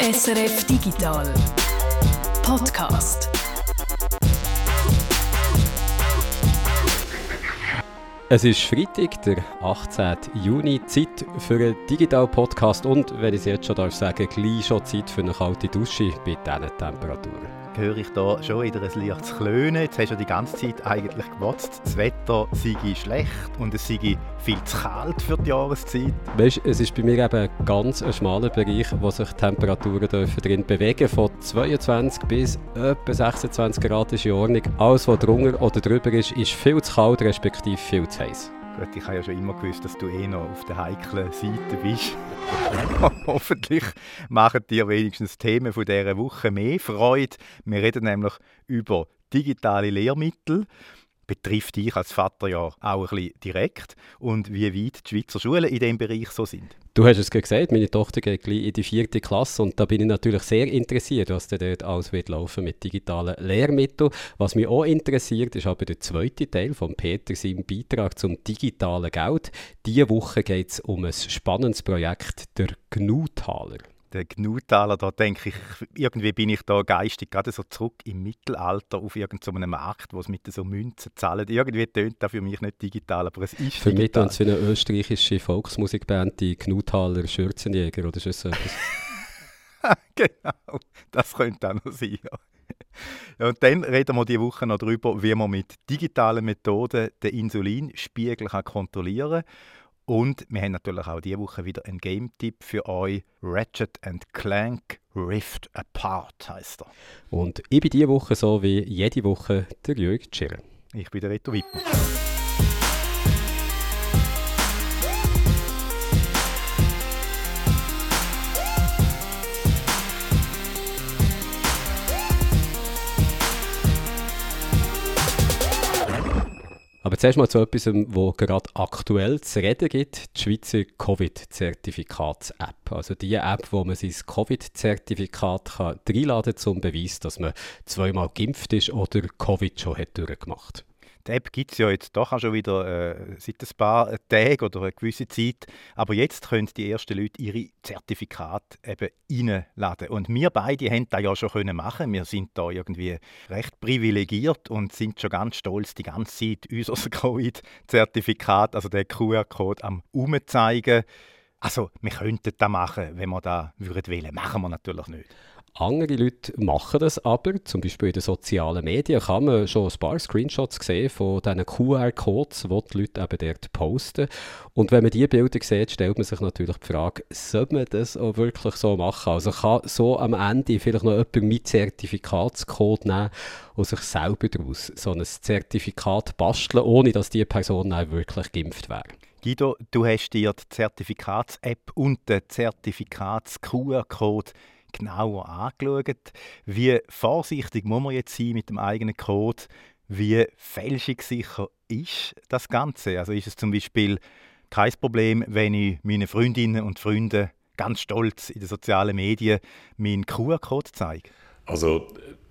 SRF Digital Podcast. Es ist Freitag, der 18. Juni, Zeit für einen Digital-Podcast und, wenn ich es jetzt schon darf sagen, gleich schon Zeit für eine kalte Dusche bei diesen Temperaturen höre ich da schon wieder ein leichtes Klönen. Jetzt hast du die ganze Zeit eigentlich gewotzt, das Wetter sei schlecht und es sei viel zu kalt für die Jahreszeit. Weißt, es ist bei mir eben ein ganz schmaler Bereich, wo sich die Temperaturen drin bewegen Von 22 bis etwa 26 Grad ist in Ordnung. Alles, was drunter oder drüber ist, ist viel zu kalt, respektive viel zu heiß. Gut, ich habe ja schon immer gewusst, dass du eh noch auf der heiklen Seite bist. Hoffentlich machen dir wenigstens Themen von dieser Woche mehr Freude. Wir reden nämlich über digitale Lehrmittel betrifft dich als Vater ja auch ein bisschen direkt und wie weit die Schweizer Schulen in diesem Bereich so sind. Du hast es gesagt, meine Tochter geht gleich in die vierte Klasse und da bin ich natürlich sehr interessiert, was da dort alles wird laufen mit digitalen Lehrmitteln. Was mich auch interessiert, ist aber der zweite Teil von Peter, seinem Beitrag zum digitalen Geld. Diese Woche geht es um ein spannendes Projekt, der GNU-Taler der Gnutaler, da denke ich, irgendwie bin ich da geistig gerade so zurück im Mittelalter auf irgendeinem Markt, wo es mit so Münzen zahlen. Irgendwie tönt das für mich nicht digital, aber es ist Für mich digital. Für mich eine österreichische Volksmusikband, die Gnutaler Schürzenjäger, oder ist so etwas? genau, das könnte auch noch sein, ja. Ja, und dann reden wir diese Woche noch darüber, wie man mit digitalen Methoden den Insulinspiegel kontrollieren kann und wir haben natürlich auch diese Woche wieder einen Game-Tipp für euch. Ratchet Clank Rift Apart heißt er. Und ich bin diese Woche so wie jede Woche der Jörg Tschirren. Ich bin der Reto Wittmann. Aber zuerst mal zu etwas, wo gerade aktuell zu reden gibt, die Schweizer Covid-Zertifikats-App. Also die App, wo man sein Covid-Zertifikat reinladen kann, zum Beweis, dass man zweimal geimpft ist oder Covid schon hat durchgemacht die App gibt es ja jetzt doch auch schon wieder äh, seit ein paar Tagen oder eine gewisse Zeit. Aber jetzt können die ersten Leute ihre Zertifikate eben reinladen. Und wir beide haben das ja schon können machen. Wir sind da irgendwie recht privilegiert und sind schon ganz stolz, die ganze Zeit unser Covid-Zertifikat, also der QR-Code, am umzeigen. Also, wir könnten das machen, wenn wir das wollen. Machen wir natürlich nicht. Andere Leute machen das aber, zum Beispiel in den sozialen Medien kann man schon ein paar Screenshots sehen von diesen QR-Codes, die die Leute eben dort posten. Und wenn man diese Bilder sieht, stellt man sich natürlich die Frage, soll man das auch wirklich so machen? Also kann so am Ende vielleicht noch jemand mit Zertifikatscode nehmen und sich selber daraus so ein Zertifikat basteln, ohne dass diese Person auch wirklich geimpft wäre? Guido, du hast dir die Zertifikats-App und den Zertifikats-QR-Code genauer angeschaut. Wie vorsichtig muss man jetzt sein mit dem eigenen Code? Wie fälschungssicher ist das Ganze? Also ist es zum Beispiel kein Problem, wenn ich meinen Freundinnen und Freunden ganz stolz in den sozialen Medien meinen QR-Code zeige? Also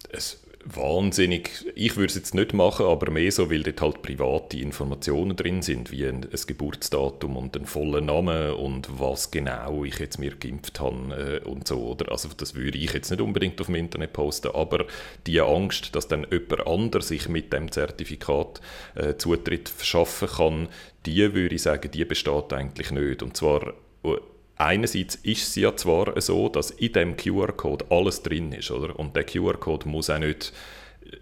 es wahnsinnig, ich würde es jetzt nicht machen, aber mehr so, weil dort halt private Informationen drin sind, wie ein, ein Geburtsdatum und ein voller Name und was genau ich jetzt mir geimpft habe äh, und so. Oder? Also das würde ich jetzt nicht unbedingt auf dem Internet posten, aber die Angst, dass dann jemand anders sich mit dem Zertifikat äh, Zutritt verschaffen kann, die würde ich sagen, die besteht eigentlich nicht. Und zwar äh, einerseits ist es ja zwar so, dass in dem QR-Code alles drin ist, oder? Und der QR-Code muss auch nicht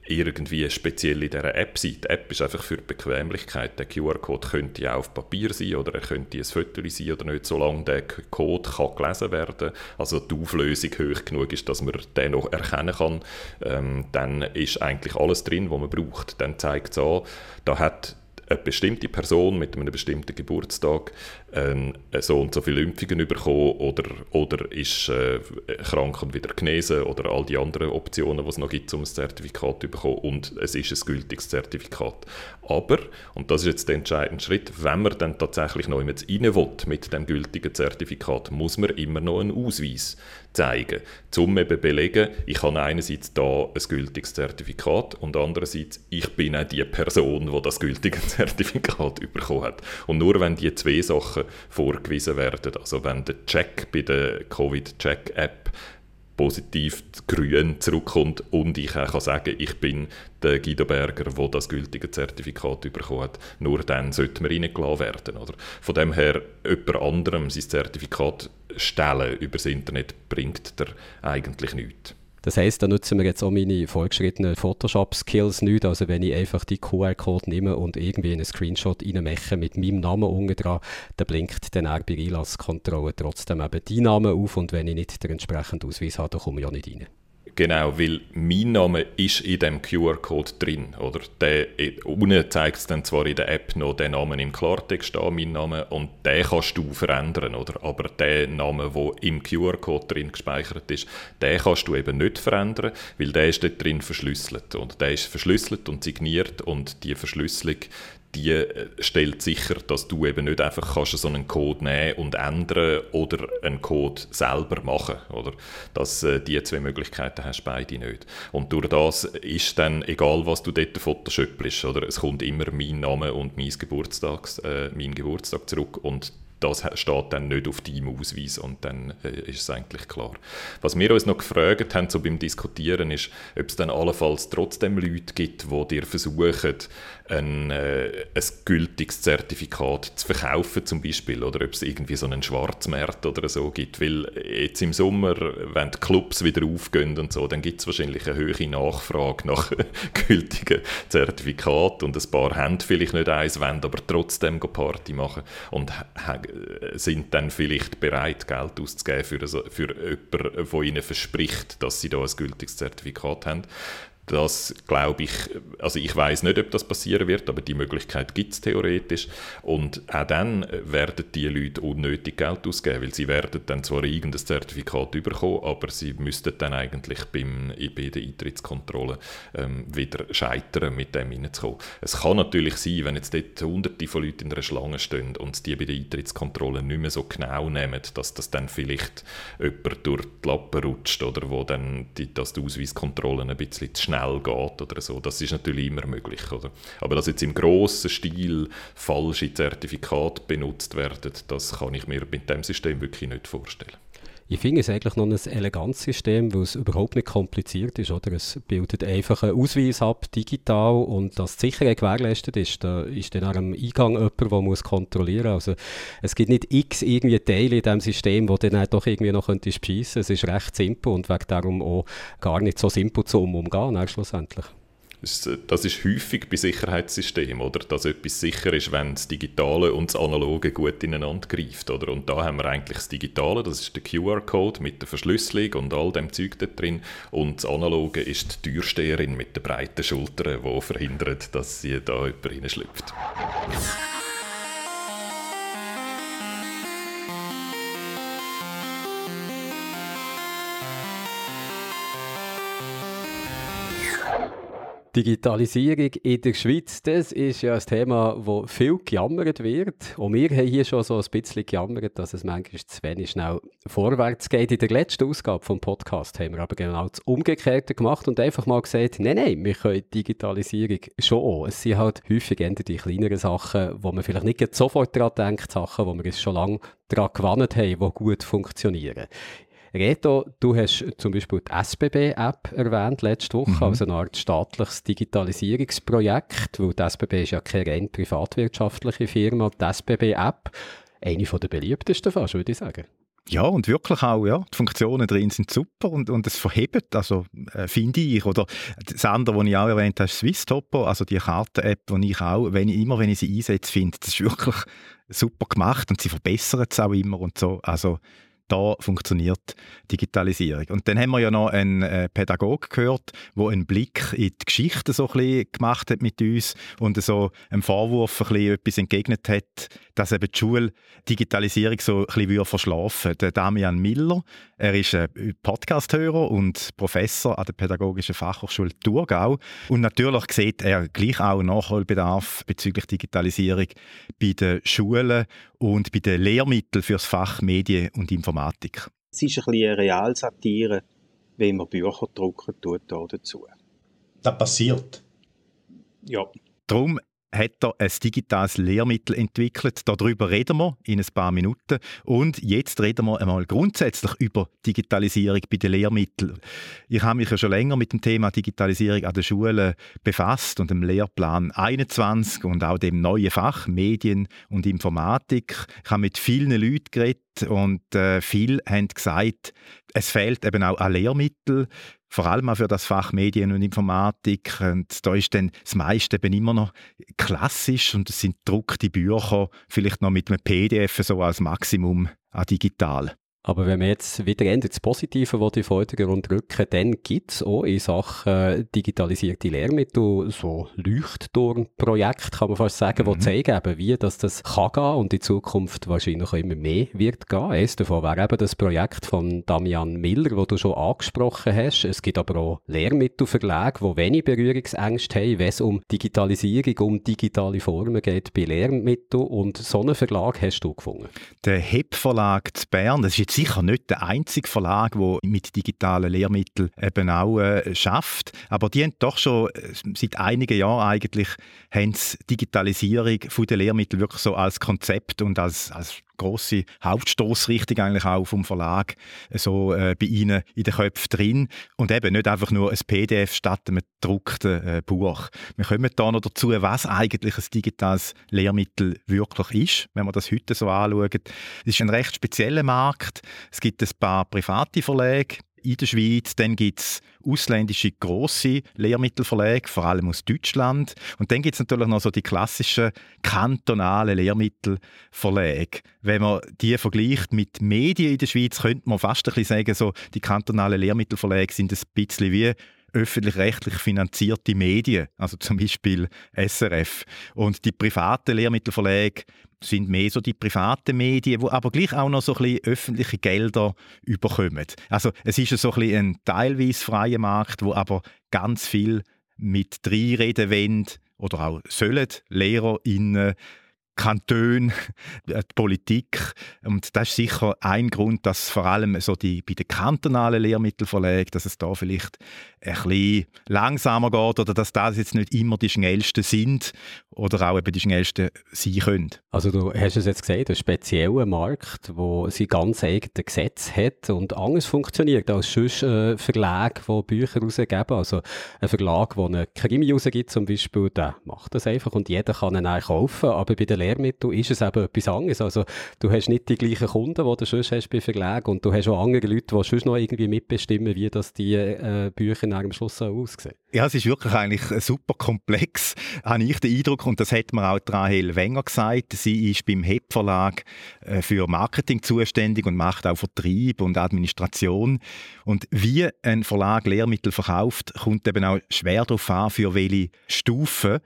irgendwie speziell in dieser App sein. Die App ist einfach für die Bequemlichkeit. Der QR-Code könnte ja auf Papier sein oder er könnte ein Foto sein oder nicht, solange der Code kann gelesen werden also die Auflösung hoch genug ist, dass man den noch erkennen kann, ähm, dann ist eigentlich alles drin, was man braucht. Dann zeigt es an, da hat eine bestimmte Person mit einem bestimmten Geburtstag ähm, so und so viele Impfungen bekommen oder, oder ist äh, krank und wieder genesen oder all die anderen Optionen, die es noch gibt, um ein Zertifikat zu bekommen und es ist ein gültiges Zertifikat. Aber, und das ist jetzt der entscheidende Schritt, wenn man dann tatsächlich noch jemand rein will mit dem gültigen Zertifikat, muss man immer noch einen Ausweis zeigen, um eben belegen, ich habe einerseits da ein gültiges Zertifikat und andererseits, ich bin auch die Person, die das gültige Zertifikat bekommen hat. Und nur wenn die zwei Sachen vorgewiesen werden, also wenn der Check bei der Covid-Check-App positiv grün zurückkommt und ich auch kann sagen, ich bin der Guido Berger, der das gültige Zertifikat bekommen hat. Nur dann sollte man reingelassen werden. Oder? Von dem her, jemand anderem sein Zertifikat stellen über das Internet bringt der eigentlich nichts. Das heisst, da nutzen wir jetzt auch meine fortgeschrittenen Photoshop-Skills nicht. Also wenn ich einfach die QR-Code nehme und irgendwie einen Screenshot reinmache mit meinem Namen unten dran, dann blinkt dann auch bei Einlasskontrolle trotzdem eben die Namen auf und wenn ich nicht den entsprechenden Ausweis habe, dann komme ich auch nicht rein. Genau, weil mein Name ist in dem QR-Code drin, oder? Der, unten zeigt es dann zwar in der App noch den Namen im Klartext an, mein Name, und den kannst du verändern, oder? Aber den Namen, der im QR-Code drin gespeichert ist, den kannst du eben nicht verändern, weil der ist dort drin verschlüsselt. Und der ist verschlüsselt und signiert und die Verschlüsselung, die äh, stellt sicher, dass du eben nicht einfach kannst so einen Code nehmen und ändern oder einen Code selber machen, oder? Dass äh, die zwei Möglichkeiten hast beide nicht. Und durch das ist dann, egal was du dort photoshopst, oder? Es kommt immer mein Name und mein, Geburtstags, äh, mein Geburtstag zurück und das steht dann nicht auf deinem Ausweis und dann äh, ist es eigentlich klar. Was wir uns noch gefragt haben so beim Diskutieren ist, ob es dann allenfalls trotzdem Leute gibt, die dir versuchen, ein, äh, ein gültiges Zertifikat zu verkaufen zum Beispiel oder ob es irgendwie so einen Schwarzmarkt oder so gibt, weil jetzt im Sommer, wenn die Clubs wieder aufgehen und so, dann gibt es wahrscheinlich eine höhere Nachfrage nach gültigen Zertifikaten und ein paar haben vielleicht nicht eins, wollen aber trotzdem Party machen und sind dann vielleicht bereit, Geld auszugeben für, für jemanden, der ihnen verspricht, dass sie da ein gültiges Zertifikat haben. Das glaube ich, also ich weiß nicht, ob das passieren wird, aber die Möglichkeit gibt es theoretisch. Und auch dann werden die Leute unnötig Geld ausgeben, weil sie werden dann zwar irgendein Zertifikat bekommen, aber sie müssten dann eigentlich beim, bei der Eintrittskontrolle ähm, wieder scheitern, mit dem reinzukommen. Es kann natürlich sein, wenn jetzt dort hunderte von Leuten in einer Schlange stehen und die bei der Eintrittskontrolle nicht mehr so genau nehmen, dass das dann vielleicht jemand durch die Lappen rutscht oder wo dann die, dass die Ausweiskontrollen ein bisschen zu schnell geht oder so. Das ist natürlich immer möglich. Oder? Aber dass jetzt im grossen Stil falsche Zertifikate benutzt werden, das kann ich mir mit dem System wirklich nicht vorstellen. Ich finde es eigentlich noch ein elegantes System, weil es überhaupt nicht kompliziert ist. Oder? Es bildet einfach einen Ausweis ab, digital, und dass die Sicherheit gewährleistet ist. Da ist dann am Eingang jemand, der muss kontrollieren muss. Also, es gibt nicht x irgendwie Teile in diesem System, die dann doch irgendwie noch beschissen könnte. Es ist recht simpel und wegen darum auch gar nicht so simpel zu umgehen, schlussendlich. Das ist häufig bei Sicherheitssystemen, oder? Dass etwas sicher ist, wenn das Digitale und das Analoge gut ineinander greift, oder? Und da haben wir eigentlich das Digitale, das ist der QR-Code mit der Verschlüsselung und all dem Zeug da drin. Und das Analoge ist die Türsteherin mit den breiten Schultern, die verhindert, dass sie da jemand reinschlüpft. Digitalisierung in der Schweiz, das ist ja ein Thema, wo viel gejammert wird. Und wir haben hier schon so ein bisschen gejammert, dass es manchmal zu wenig schnell vorwärts geht. In der letzten Ausgabe vom Podcast haben wir aber genau das Umgekehrte gemacht und einfach mal gesagt, nein, nein, wir können Digitalisierung schon auch. Es sind halt häufig eher die kleineren Sachen, wo man vielleicht nicht sofort daran denkt, Sachen, wo wir uns schon lange daran gewandt haben, die gut funktionieren. Reto, du hast zum Beispiel die SBB-App erwähnt letzte Woche, mhm. also eine Art staatliches Digitalisierungsprojekt, weil die SBB ist ja keine rein privatwirtschaftliche Firma. Die SBB-App, eine der beliebtesten fast, würde ich sagen. Ja, und wirklich auch, ja, die Funktionen drin sind super und, und es verhebt, also äh, finde ich. Oder das andere, was ich auch erwähnt habe, ist Swisstopo, also die Karten-App, die ich auch, wenn ich, immer wenn ich sie einsetze, finde, das ist wirklich super gemacht und sie verbessern es auch immer und so. Also da funktioniert Digitalisierung. Und dann haben wir ja noch einen äh, Pädagogen gehört, der einen Blick in die Geschichte so ein bisschen gemacht hat mit uns und so einem Vorwurf ein bisschen etwas entgegnet hat, dass eben die Schule Digitalisierung so ein bisschen verschlafen Der Damian Miller, er ist ein Podcast-Hörer und Professor an der Pädagogischen Fachhochschule Thurgau. Und natürlich sieht er gleich auch Nachholbedarf bezüglich Digitalisierung bei den Schulen und bei den Lehrmitteln für das Fach Medien und Informatik. Es ist ein bisschen eine Realsatire, wenn man Bücher drucken tut dazu. Das passiert? Ja. Darum hat er ein digitales Lehrmittel entwickelt. Darüber reden wir in ein paar Minuten. Und jetzt reden wir einmal grundsätzlich über Digitalisierung bei den Lehrmitteln. Ich habe mich ja schon länger mit dem Thema Digitalisierung an den Schulen befasst und dem Lehrplan 21 und auch dem neuen Fach Medien und Informatik. Ich habe mit vielen Leuten geredet und äh, viele haben gesagt, es fehlt eben auch an Lehrmitteln vor allem auch für das Fach Medien und Informatik. Und da ist dann das meiste eben immer noch klassisch und es sind druckte Bücher, vielleicht noch mit einem PDF so als Maximum an digital. Aber wenn wir jetzt wieder das Positive in den Vordergrund rücken, dann gibt es auch in Sachen digitalisierte Lehrmittel so Leuchtturmprojekte, kann man fast sagen, mhm. die zeigen, eben, wie das, das kann gehen und in Zukunft wahrscheinlich auch immer mehr wird gehen. Eines davon wäre eben das Projekt von Damian Miller, das du schon angesprochen hast. Es gibt aber auch Lehrmittelverlage, die wenig Berührungsängste haben, wenn es um Digitalisierung, um digitale Formen geht bei Lehrmitteln. Und so einen Verlag hast du gefunden. Der HEP Verlag zu Bern, das ist sicher nicht der einzige Verlag, der mit digitalen Lehrmitteln eben auch äh, schafft. Aber die haben doch schon äh, seit einigen Jahren eigentlich haben Digitalisierung der Lehrmittel wirklich so als Konzept und als, als große Hauptstoßrichtung eigentlich auch vom Verlag so äh, bei Ihnen in den Köpfen drin und eben nicht einfach nur ein PDF statt einem gedruckten äh, Buch. Wir kommen da noch dazu, was eigentlich ein digitales Lehrmittel wirklich ist, wenn man das heute so anschaut. Es ist ein recht spezieller Markt. Es gibt ein paar private Verlage, in der Schweiz. Dann gibt es ausländische grosse Lehrmittelverlage, vor allem aus Deutschland. Und dann gibt es natürlich noch so die klassischen kantonalen Lehrmittelverlage. Wenn man die vergleicht mit Medien in der Schweiz, könnte man fast ein bisschen sagen, so, die kantonalen Lehrmittelverlage sind ein bisschen wie öffentlich-rechtlich finanzierte Medien, also zum Beispiel SRF. Und die privaten Lehrmittelverlage sind mehr so die privaten Medien, die aber gleich auch noch so ein bisschen öffentliche Gelder überkommen. Also es ist so ein, bisschen ein teilweise freier Markt, wo aber ganz viel mit reinreden wollen oder auch sollen LehrerInnen Kantone, die Politik. Und das ist sicher ein Grund, dass vor allem so die, bei den kantonalen Lehrmittelverlagen, dass es da vielleicht ein bisschen langsamer geht oder dass das jetzt nicht immer die schnellsten sind oder auch eben die schnellsten sein können. Also du hast es jetzt gesagt, ein spezieller Markt, wo sie ganz eigene Gesetze hat und anders funktioniert als sonst äh, Verlage, die Bücher rausgeben. Also ein Verlag, der einen Krimi rausgibt zum Beispiel, der macht das einfach und jeder kann ihn auch kaufen, aber bei den Lehrmitteln ist es eben etwas anderes. Also du hast nicht die gleichen Kunden, die du sonst hast bei Verlagen und du hast auch andere Leute, die sonst noch irgendwie mitbestimmen, wie das die äh, Bücher dann am Schluss aussehen. Ja, es ist wirklich eigentlich super komplex, habe ich den Eindruck. Und das hat mir auch Rahel Wenger gesagt. Sie ist beim HEP Verlag äh, für Marketing zuständig und macht auch Vertrieb und Administration. Und wie ein Verlag Lehrmittel verkauft, kommt eben auch schwer darauf an, für welche Stufen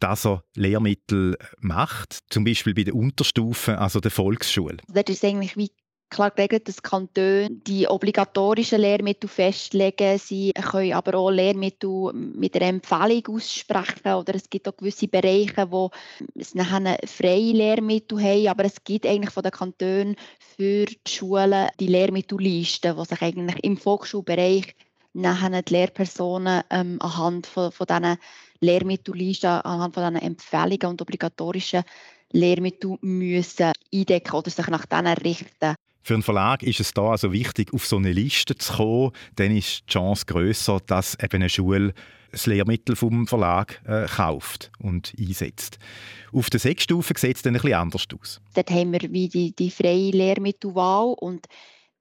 dass er Lehrmittel macht, zum Beispiel bei der Unterstufe, also der Volksschule. Das ist eigentlich wie klar geregelt, dass Kantone die obligatorischen Lehrmittel festlegen. Sie können aber auch Lehrmittel mit einer Empfehlung aussprechen oder es gibt auch gewisse Bereiche, wo es nachher freie Lehrmittel haben, aber es gibt eigentlich von den Kantonen für die Schulen die Lehrmittelliste, die sich eigentlich im Volksschulbereich nachher die Lehrpersonen ähm, anhand von, von diesen Lehrmittellisten, anhand von diesen Empfehlungen und obligatorischen Lehrmittel müssen eindecken oder sich nach denen richten. Für einen Verlag ist es da also wichtig, auf so eine Liste zu kommen. Dann ist die Chance größer, dass eben eine Schule das Lehrmittel vom Verlag äh, kauft und einsetzt. Auf der Sechsstufe sieht es dann ein bisschen anders aus. Dort haben wir wie die, die freie Lehrmittelwahl und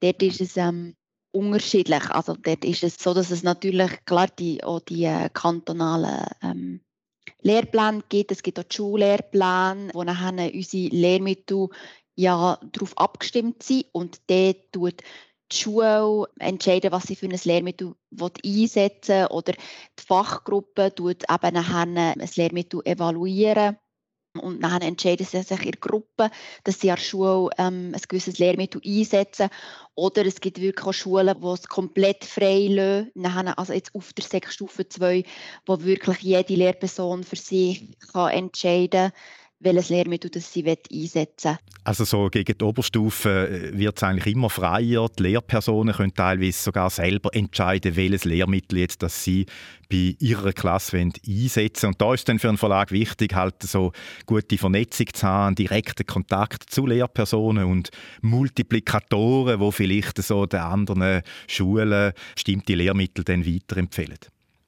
dort ist es ähm, unterschiedlich. Also dort ist es so, dass es natürlich klar die, auch die äh, kantonalen ähm, Lehrpläne gibt. Es gibt auch die Schullehrpläne, wo nachher unsere Lehrmittel ja darauf abgestimmt sind und der tut die Schule entscheiden, was sie für ein Lehrmittel einsetzen will, oder die Fachgruppe tut eben nachher ein Lehrmittel evaluieren und dann entscheiden sie sich in der Gruppe, dass sie an der Schule ähm, ein gewisses Lehrmittel einsetzen. Oder es gibt wirklich auch Schulen, die es komplett frei lassen, also jetzt auf der Sechsstufe 2, wo wirklich jede Lehrperson für sich kann entscheiden kann, welches Lehrmittel das sie einsetzen. Also so gegen die Oberstufe äh, wird es eigentlich immer freier. Die Lehrpersonen können teilweise sogar selber entscheiden, welches Lehrmittel jetzt das sie bei ihrer Klasse einsetzen Und da ist dann für einen Verlag wichtig, halt so gute Vernetzung zu haben, direkten Kontakt zu Lehrpersonen und Multiplikatoren, wo vielleicht so den anderen Schulen bestimmte Lehrmittel dann weiterempfehlen.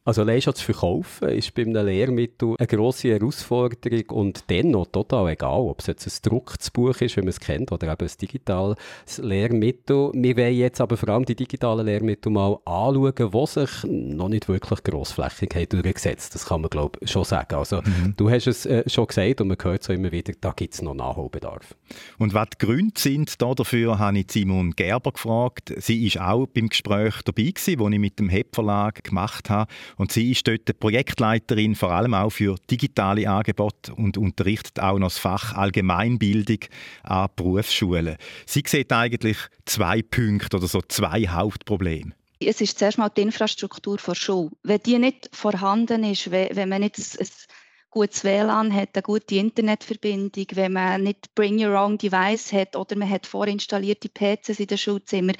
Also allein schon zu verkaufen ist bei einem Lehrmittel eine grosse Herausforderung und dennoch total egal, ob es jetzt ein gedrucktes Buch ist, wie man es kennt, oder eben ein digitales Lehrmittel. Wir wollen jetzt aber vor allem die digitalen Lehrmittel mal anschauen, die sich noch nicht wirklich grossflächig haben durchgesetzt. Das kann man, glaube ich, schon sagen. Also mhm. du hast es äh, schon gesagt und man hört so immer wieder, da gibt es noch Nachholbedarf. Und was die Gründe sind dafür, habe ich Simon Gerber gefragt. Sie ist auch beim Gespräch dabei gewesen, das ich mit dem HEP Verlag gemacht habe und sie ist dort Projektleiterin, vor allem auch für digitale Angebote und unterrichtet auch noch das Fach Allgemeinbildung an Berufsschulen. Sie sieht eigentlich zwei Punkte oder so zwei Hauptprobleme. Es ist zuerst mal die Infrastruktur der Schule. Wenn die nicht vorhanden ist, wenn man nicht ein gutes WLAN hat, eine gute Internetverbindung, wenn man nicht Bring Your Own Device hat oder man hat vorinstallierte PCs in den Schulzimmern,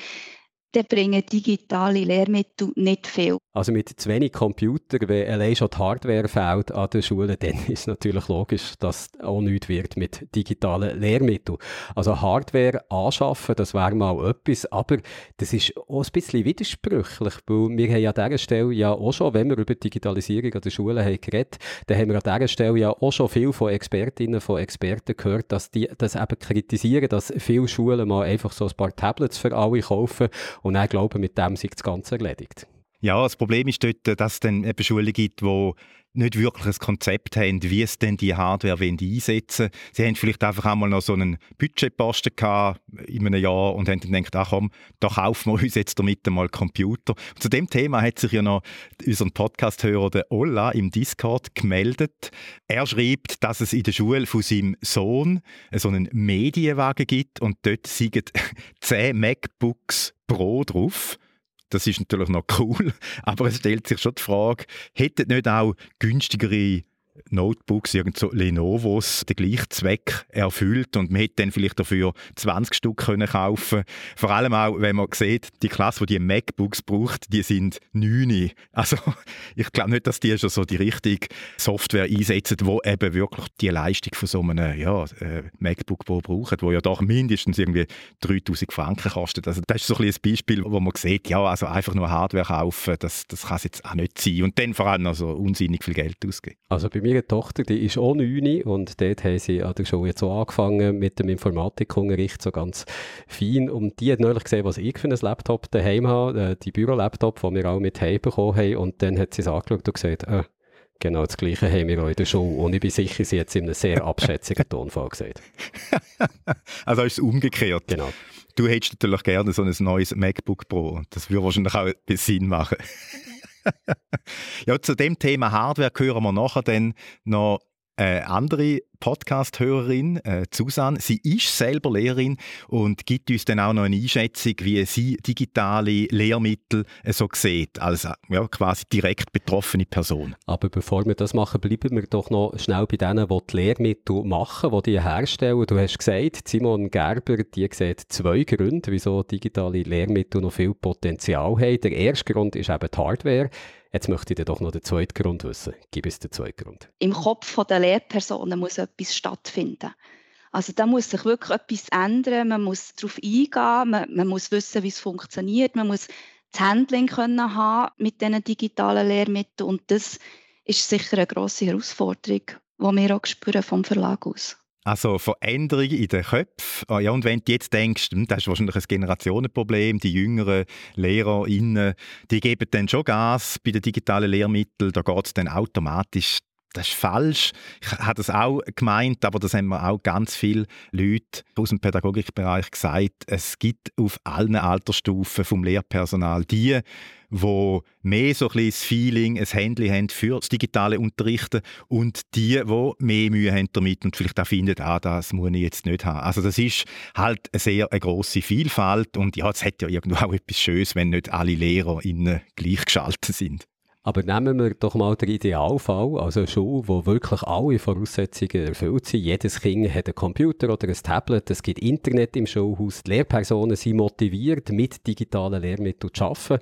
dann bringen digitale Lehrmittel nicht viel. Also mit zu wenig Computer, wenn allein schon die Hardware fehlt an der Schule, dann ist natürlich logisch, dass auch nichts wird mit digitalen Lehrmitteln. Also Hardware anschaffen, das wäre mal etwas, aber das ist auch ein bisschen widersprüchlich, weil wir haben ja an dieser Stelle ja auch schon, wenn wir über Digitalisierung an der Schule haben geredet, dann haben wir an dieser Stelle ja auch schon viel von Expertinnen, von Experten gehört, dass die das eben kritisieren, dass viele Schulen mal einfach so ein paar Tablets für alle kaufen und dann glauben, mit dem sich das Ganze erledigt. Ja, das Problem ist dort, dass es dann eben Schulen gibt, die nicht wirklich ein Konzept haben, wie es denn die Hardware einsetzen wollen. Sie haben vielleicht einfach einmal noch so einen Budgetposten gehabt in einem Jahr und haben dann gedacht, ach komm, da kaufen wir uns jetzt damit einmal Computer. Und zu dem Thema hat sich ja noch unser Podcast-Hörer, der Olla, im Discord gemeldet. Er schreibt, dass es in der Schule von seinem Sohn so einen Medienwagen gibt und dort sind 10 MacBooks Pro drauf. Das ist natürlich noch cool, aber es stellt sich schon die Frage, hätten nicht auch günstigere Notebooks, irgend so Lenovos, den gleichen Zweck erfüllt und man hätte dann vielleicht dafür 20 Stück können kaufen Vor allem auch, wenn man sieht, die Klasse, die die MacBooks braucht, die sind 9. Also ich glaube nicht, dass die schon so die richtige Software einsetzen, wo eben wirklich die Leistung von so einem ja, äh, MacBook Pro braucht, wo ja doch mindestens irgendwie 3000 Franken kostet. Also das ist so ein, ein Beispiel, wo man sieht, ja, also einfach nur Hardware kaufen, das, das kann es jetzt auch nicht sein. Und dann vor allem also unsinnig viel Geld ausgeben. Also bei meiner Tochter, die ist auch 9 und dort haben sie an der Schule jetzt auch angefangen mit dem Informatikunterricht, so ganz fein. Und die hat neulich gesehen, was ich für ein Laptop daheim habe, äh, die Bürolaptop, die wir auch mit heim bekommen haben. Und dann hat sie es angeschaut und gesagt, äh, Genau das Gleiche haben wir auch in der Schule. Und ich bin sicher, sie hat es in einem sehr abschätzigen Tonfall gesagt. also ist es umgekehrt. Genau. Du hättest natürlich gerne so ein neues MacBook Pro. Das würde wahrscheinlich auch ein Sinn machen ja, zu dem Thema Hardware hören wir nachher dann noch äh, andere Podcast-Hörerin, äh, Susanne. Sie ist selber Lehrerin und gibt uns dann auch noch eine Einschätzung, wie sie digitale Lehrmittel äh, so sieht, als ja, quasi direkt betroffene Person. Aber bevor wir das machen, bleiben wir doch noch schnell bei denen, die die Lehrmittel machen, die die herstellen. Du hast gesagt, Simon Gerber, die sieht zwei Gründe, wieso digitale Lehrmittel noch viel Potenzial haben. Der erste Grund ist eben die Hardware. Jetzt möchte ich doch noch den zweiten Grund wissen. Gib es den zweiten Grund. Im Kopf der Lehrpersonen muss etwas stattfinden. Also da muss sich wirklich etwas ändern. Man muss darauf eingehen, man, man muss wissen, wie es funktioniert, man muss das Handling können haben mit diesen digitalen Lehrmitteln und das ist sicher eine grosse Herausforderung, die wir auch spüren vom Verlag aus. Also Veränderungen in den Köpfen. Ah, ja, und wenn du jetzt denkst, hm, das ist wahrscheinlich ein Generationenproblem, die jüngeren LehrerInnen, die geben dann schon Gas bei den digitalen Lehrmitteln, da geht es dann automatisch das ist falsch. Ich habe das auch gemeint, aber das haben mir auch ganz viele Leute aus dem Pädagogikbereich gesagt. Es gibt auf allen Altersstufen vom Lehrpersonal die, wo mehr so ein das Feeling, ein Handy haben für das digitale Unterrichten und die, wo mehr Mühe haben damit und vielleicht auch finden, ah, das muss ich jetzt nicht haben. Also das ist halt eine sehr eine grosse Vielfalt und ja, es hat ja irgendwo auch etwas Schönes, wenn nicht alle LehrerInnen gleichgeschaltet sind. Aber nehmen wir doch mal den Idealfall, also eine Schule, wo wirklich alle Voraussetzungen erfüllt sind. Jedes Kind hat einen Computer oder ein Tablet, es gibt Internet im Schulhaus, die Lehrpersonen sind motiviert, mit digitalen Lehrmitteln zu arbeiten.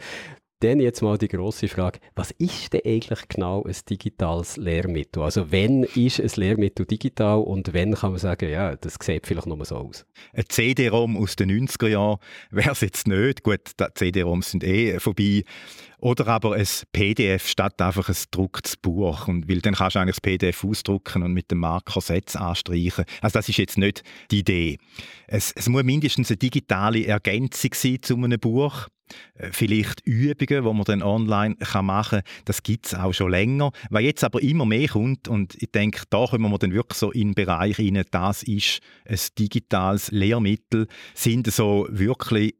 Dann jetzt mal die große Frage, was ist denn eigentlich genau ein digitales Lehrmittel? Also wenn ist ein Lehrmittel digital und wenn kann man sagen, ja, das sieht vielleicht nur so aus? Ein CD-ROM aus den 90er Jahren wäre es jetzt nicht. Gut, CD-ROMs sind eh vorbei. Oder aber ein PDF statt einfach ein gedrucktes Buch. Und, weil dann kannst du eigentlich das PDF ausdrucken und mit dem Marker Sätze anstreichen. Also das ist jetzt nicht die Idee. Es, es muss mindestens eine digitale Ergänzung sein zu einem Buch. Äh, vielleicht Übungen, die man dann online machen kann, das gibt es auch schon länger. Was jetzt aber immer mehr kommt, und ich denke, da kommen wir dann wirklich so in den Bereich rein, das ist ein digitales Lehrmittel, sind so wirklich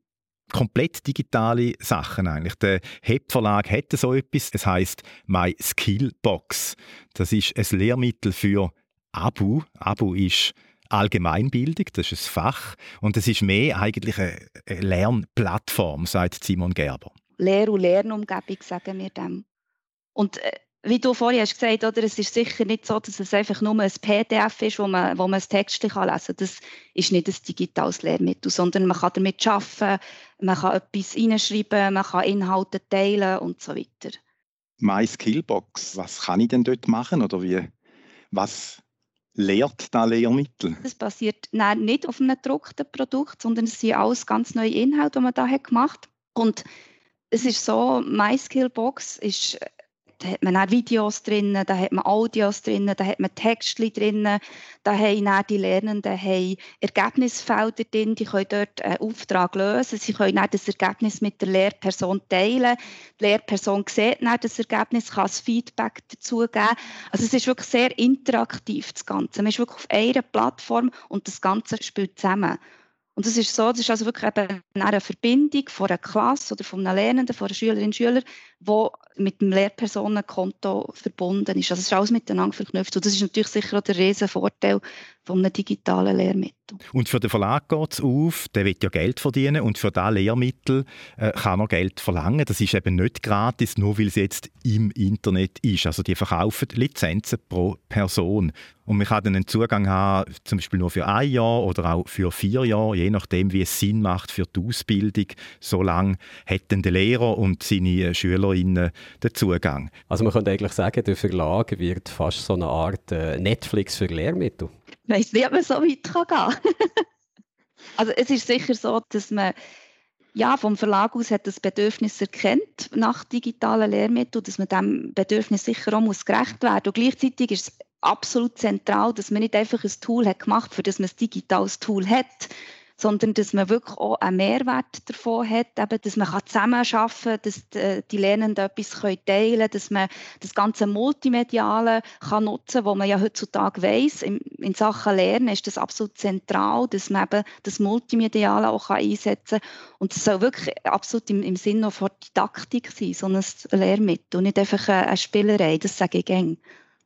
komplett digitale Sachen eigentlich. Der HEP Verlag hätte so etwas. Es heißt My Skillbox. Das ist ein Lehrmittel für Abu. Abu ist Allgemeinbildung, das ist ein Fach. Und es ist mehr eigentlich eine Lernplattform, sagt Simon Gerber. Lehr- und Lernumgebung, sagen wir dem. Und äh, wie du vorhin hast gesagt, oder, es ist sicher nicht so, dass es einfach nur ein PDF ist, wo man, wo man ein Text lesen kann. Das ist nicht ein digitales Lehrmittel, sondern man kann damit arbeiten, man kann etwas reinschreiben, man kann Inhalte teilen und so weiter. My Skillbox, was kann ich denn dort machen oder wie, was lehrt das Lehrmittel? Das basiert nicht auf einem gedruckten Produkt, sondern es sind alles ganz neue Inhalte, die man da hat gemacht. Und es ist so, MySkillBox ist da hat man auch Videos drin, da hat man Audios drin, da hat man Texte drin, da haben dann die Lernenden haben Ergebnisfelder drin, die können dort einen Auftrag lösen, sie können dann das Ergebnis mit der Lehrperson teilen, die Lehrperson sieht dann das Ergebnis, kann das Feedback dazu geben. Also es ist wirklich sehr interaktiv, das Ganze. Man ist wirklich auf einer Plattform und das Ganze spielt zusammen. Und das ist so, das ist also wirklich eben eine Verbindung von einer Klasse oder von einem Lernenden, von einer Schülerin und Schüler, die mit dem Lehrpersonenkonto verbunden ist. Also es ist alles miteinander verknüpft. Und das ist natürlich sicher auch der riesen Vorteil von einem digitalen Lehrmittel. Und für den Verlag geht es auf, der will ja Geld verdienen und für das Lehrmittel äh, kann er Geld verlangen. Das ist eben nicht gratis, nur weil es jetzt im Internet ist. Also die verkaufen Lizenzen pro Person. Und man kann dann einen Zugang haben, zum Beispiel nur für ein Jahr oder auch für vier Jahre, je nachdem, wie es Sinn macht für die Ausbildung. So lange hätten der Lehrer und seine Schülerinnen den Zugang. Also man könnte eigentlich sagen, der Verlag wird fast so eine Art äh, Netflix für Lehrmittel. Ich weiss nicht, ob man so weit kann gehen Also es ist sicher so, dass man ja, vom Verlag aus hat das Bedürfnis erkennt nach digitalen Lehrmitteln, dass man dem Bedürfnis sicher auch muss gerecht werden muss. Und gleichzeitig ist es absolut zentral, dass man nicht einfach ein Tool hat gemacht, für das man ein digitales Tool hat, sondern dass man wirklich auch einen Mehrwert davon hat, eben, dass man zusammenarbeiten kann, dass die Lernenden etwas teilen können, dass man das ganze Multimediale kann nutzen kann, was man ja heutzutage weiss. In, in, Sachen Lernen ist das absolut zentral, dass man eben das Multimediale auch einsetzen kann. Und es soll wirklich absolut im, im Sinne von Didaktik sein, so ein Lehrmittel und nicht einfach eine Spielerei, das sage ich gerne.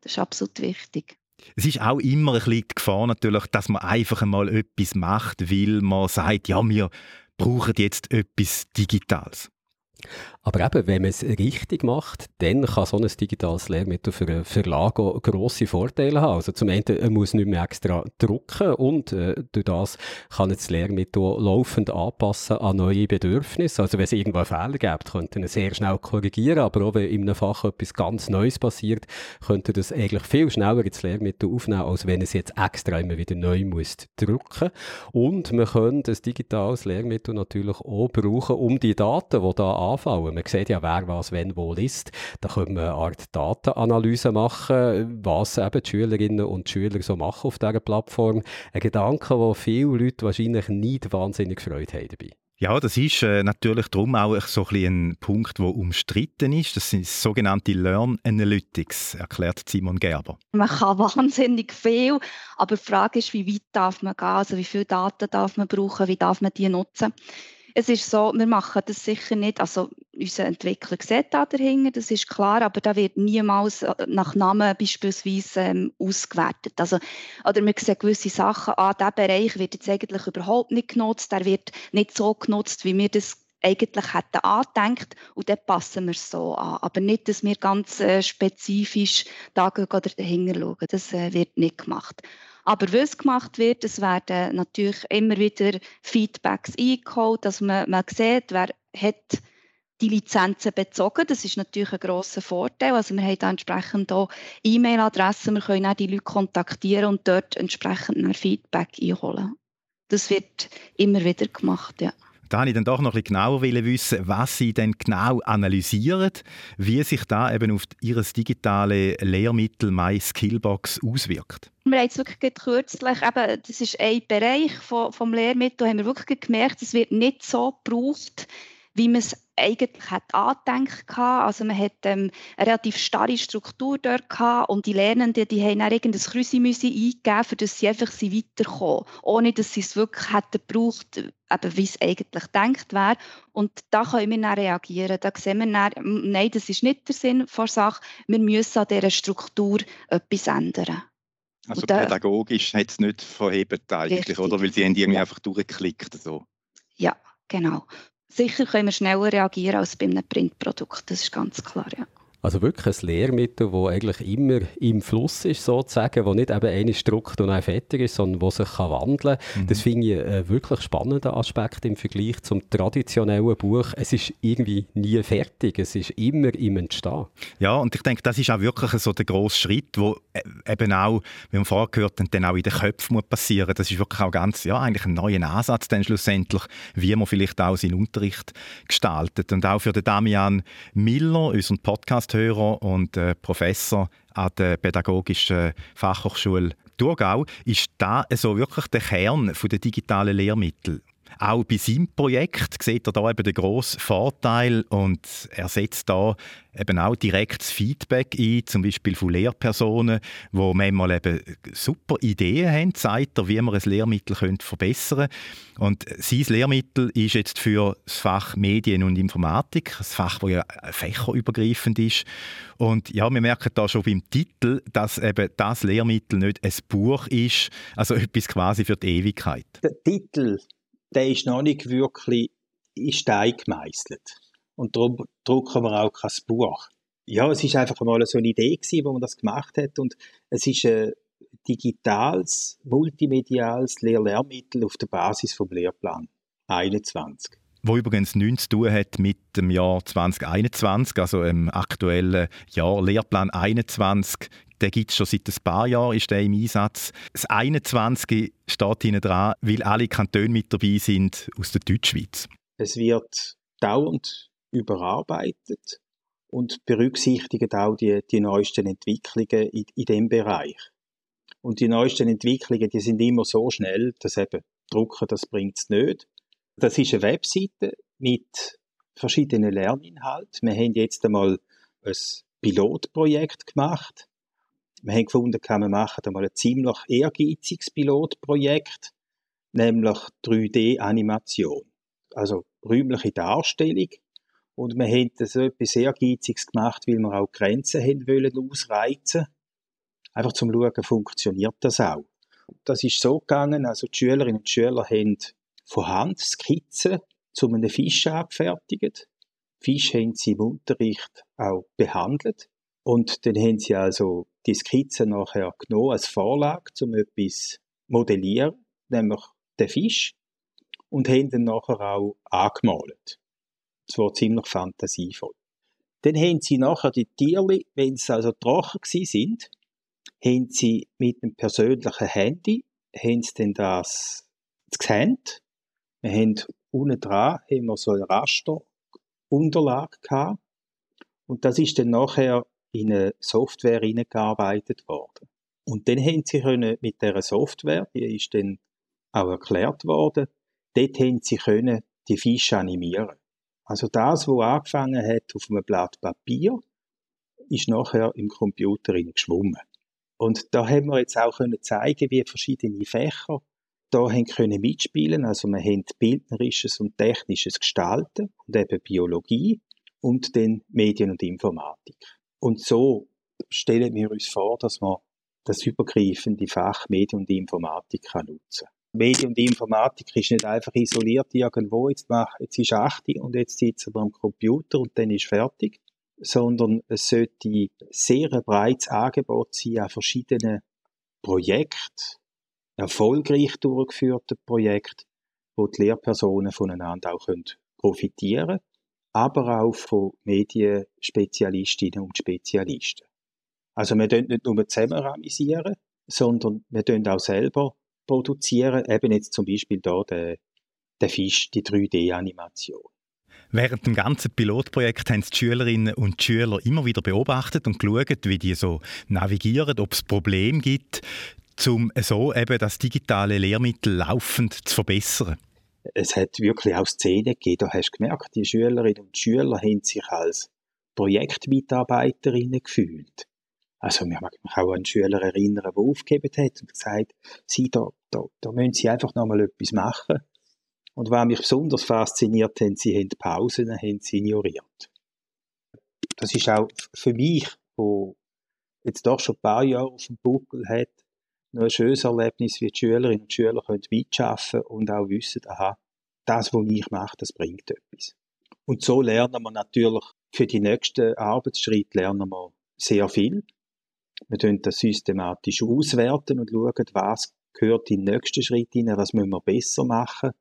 Das ist absolut wichtig. Es ist auch immer ein bisschen die Gefahr natürlich, dass man einfach einmal etwas macht, weil man sagt, ja, wir brauchen jetzt etwas Digitales. Aber eben, wenn man es richtig macht, dann kann so ein digitales Lehrmittel für einen Verlag auch grosse Vorteile haben. Also zum einen, er muss nicht mehr extra drucken und äh, durch das kann das Lehrmittel laufend anpassen an neue Bedürfnisse. Also wenn es irgendwo einen Fehler gibt, könnte er sehr schnell korrigieren, aber auch wenn in einem Fach etwas ganz Neues passiert, könnte das eigentlich viel schneller ins Lehrmittel aufnehmen, als wenn es jetzt extra immer wieder neu muss drucken. Und man könnte ein digitales Lehrmittel natürlich auch brauchen, um die Daten, die da anfallen, man sieht ja, wer was wenn wo liest. Da können wir eine Art Datenanalyse machen, was eben die Schülerinnen und Schüler so machen auf dieser Plattform. Ein Gedanke, wo viele Leute wahrscheinlich nicht wahnsinnig Freude haben dabei. Ja, das ist äh, natürlich darum auch so ein, ein Punkt, der umstritten ist. Das sind sogenannte Learn Analytics, erklärt Simon Gerber. Man kann wahnsinnig viel, aber die Frage ist, wie weit darf man gehen, also wie viele Daten darf man brauchen, wie darf man die nutzen. Es ist so, wir machen das sicher nicht, also unser Entwickler sieht da dahinter, das ist klar, aber da wird niemals äh, nach Namen beispielsweise ähm, ausgewertet. Also, oder wir sehen gewisse Sachen, ah, dieser Bereich wird jetzt eigentlich überhaupt nicht genutzt, der wird nicht so genutzt, wie wir das eigentlich hätten angedenkt und dann passen wir es so an. Aber nicht, dass wir ganz äh, spezifisch da oder dahinter schauen. Das äh, wird nicht gemacht. Aber was gemacht wird, es werden natürlich immer wieder Feedbacks eingeholt, dass man, man sieht, wer hat die Lizenzen bezogen. Das ist natürlich ein grosser Vorteil. Also wir haben da entsprechend auch E-Mail-Adressen, wir können auch die Leute kontaktieren und dort entsprechend Feedback einholen. Das wird immer wieder gemacht, ja. Da wollte ich dann doch noch ein bisschen genauer wissen, was Sie denn genau analysieren, wie sich da eben auf Ihr digitales Lehrmittel My Skillbox auswirkt. Wir haben jetzt wirklich kürzlich, eben, das ist ein Bereich vom, vom Lehrmittel, haben wir wirklich gemerkt, es wird nicht so gebraucht, wie man es eigentlich hat angedenkt Also man hat ähm, eine relativ starre Struktur dort gehabt und die Lernenden, die haben dann irgendein Krüsimüsi eingegeben, für das sie einfach sie weiterkommen, ohne dass sie es wirklich hätten gebraucht, eben wie es eigentlich gedacht wäre. Und da können wir dann reagieren. Da sehen wir dann, nein, das ist nicht der Sinn der Sache. Wir müssen an dieser Struktur etwas ändern. Also da, pädagogisch hat es nicht verhebt eigentlich, richtig. oder? Weil sie haben irgendwie ja. einfach durchgeklickt. So. Ja, genau sicher können wir schneller reagieren als bei einem Printprodukt, das ist ganz klar, ja. Also wirklich ein Lehrmittel, das eigentlich immer im Fluss ist, sozusagen, wo nicht eben eine druckt und ein fertig ist, sondern wo sich kann wandeln kann. Mhm. Das finde ich einen wirklich spannenden Aspekt im Vergleich zum traditionellen Buch. Es ist irgendwie nie fertig, es ist immer im Entstehen. Ja, und ich denke, das ist auch wirklich so der grosse Schritt, wo e-, eben auch, wie wir vorher gehört haben, dann auch in den Köpfen muss passieren. Das ist wirklich auch ganz, ja, eigentlich ein neuer Ansatz dann schlussendlich, wie man vielleicht auch seinen Unterricht gestaltet. Und auch für den Damian Miller, unseren Podcast Podcast-Hörer und äh, Professor an der Pädagogischen Fachhochschule Thurgau, ist da so wirklich der Kern der digitalen Lehrmittel. Auch bei seinem Projekt sieht er da eben den grossen Vorteil und er setzt da eben auch direktes Feedback ein, zum Beispiel von Lehrpersonen, die manchmal eben super Ideen haben, zeigt er, wie man ein Lehrmittel verbessern könnte. Und sein Lehrmittel ist jetzt für das Fach Medien und Informatik, ein Fach, das ja fächerübergreifend ist. Und ja, wir merken da schon beim Titel, dass eben das Lehrmittel nicht ein Buch ist, also etwas quasi für die Ewigkeit. Der Titel der ist noch nicht wirklich in Stein gemeißelt. Und darum drucken wir auch kein Buch. Ja, es ist einfach mal so eine Idee gewesen, wo man das gemacht hat und es ist ein digitales, multimediales Lehr-Lehrmittel auf der Basis vom Lehrplan 21 wo übrigens nichts zu tun hat mit dem Jahr 2021, also im aktuellen Jahr Lehrplan 21 den gibt es schon seit ein paar Jahren, ist der im Einsatz. Das 21 steht hinten dran, weil alle Kantone mit dabei sind aus der Deutschschweiz. Es wird dauernd überarbeitet und berücksichtigt auch die, die neuesten Entwicklungen in, in dem Bereich. Und die neuesten Entwicklungen, die sind immer so schnell, dass eben drucken, das bringt es nicht. Das ist eine Webseite mit verschiedenen Lerninhalten. Wir haben jetzt einmal ein Pilotprojekt gemacht wir haben gefunden, wir machen da ein ziemlich ehrgeiziges Pilotprojekt, nämlich 3D-Animation. Also räumliche Darstellung. Und wir haben das etwas Ehrgeiziges gemacht, weil wir auch Grenzen haben wollen ausreizen. Einfach zum Schauen, funktioniert das auch. Das ist so gegangen, also die Schülerinnen und Schüler haben von Hand Skizzen zu einem Fisch angefertigt. Fisch haben sie im Unterricht auch behandelt. Und dann haben sie also die Skizze nachher genommen als Vorlage, um etwas zu modellieren, nämlich den Fisch, und haben dann nachher auch angemalt. Das war ziemlich fantasievoll. Dann haben sie nachher die Tiere, wenn sie also trocken sind, haben sie mit einem persönlichen Handy, haben sie dann das gescannt. Wir haben unten dran haben wir so eine Rasterunterlage gehabt. Und das ist dann nachher in eine Software hineingearbeitet worden. Und dann haben sie können mit dieser Software, die ist dann auch erklärt worden, dort haben sie können die Fische animieren. Also das, was angefangen hat auf einem Blatt Papier, ist nachher im Computer geschwommen. Und da haben wir jetzt auch können zeigen, wie verschiedene Fächer da haben können mitspielen. Also wir haben bildnerisches und technisches Gestalten und eben Biologie und dann Medien und Informatik. Und so stellen wir uns vor, dass man das übergreifende Fach Medien und Informatik kann nutzen Medien und Informatik ist nicht einfach isoliert irgendwo, jetzt, mach, jetzt ist 8 und jetzt sitzt er am Computer und dann ist fertig, sondern es sollte ein sehr breites Angebot sein an verschiedenen Projekten, erfolgreich durchgeführten Projekten, wo die Lehrpersonen voneinander auch profitieren können, aber auch von Medienspezialistinnen und Spezialisten. Also wir dürfen nicht nur zusammen ramisieren, sondern wir dürfen auch selber produzieren, eben jetzt zum Beispiel da der, der Fisch, die 3D-Animation. Während dem ganzen Pilotprojekt haben die Schülerinnen und Schüler immer wieder beobachtet und geschaut, wie die so navigieren, ob es Probleme gibt, um so eben das digitale Lehrmittel laufend zu verbessern. Es hat wirklich auch Szenen gegeben, da hast du gemerkt, die Schülerinnen und Schüler haben sich als Projektmitarbeiterinnen gefühlt. Also, ich mag mich auch an Schüler erinnern, der aufgegeben hat und gesagt, sie, da, da, da müssen sie einfach noch mal etwas machen. Und was mich besonders fasziniert hat, sie haben Pausen haben sie ignoriert. Das ist auch für mich, wo jetzt doch schon ein paar Jahre auf dem Buckel hat, ein schönes Erlebnis, wie die Schülerinnen und Schüler können mitarbeiten und auch wissen, aha, das, was ich mache, das bringt etwas. Und so lernen wir natürlich für die nächsten Arbeitsschritte lernen wir sehr viel. Wir tun das systematisch auswerten und schauen, was gehört in den nächsten Schritt hinein, was müssen wir besser machen.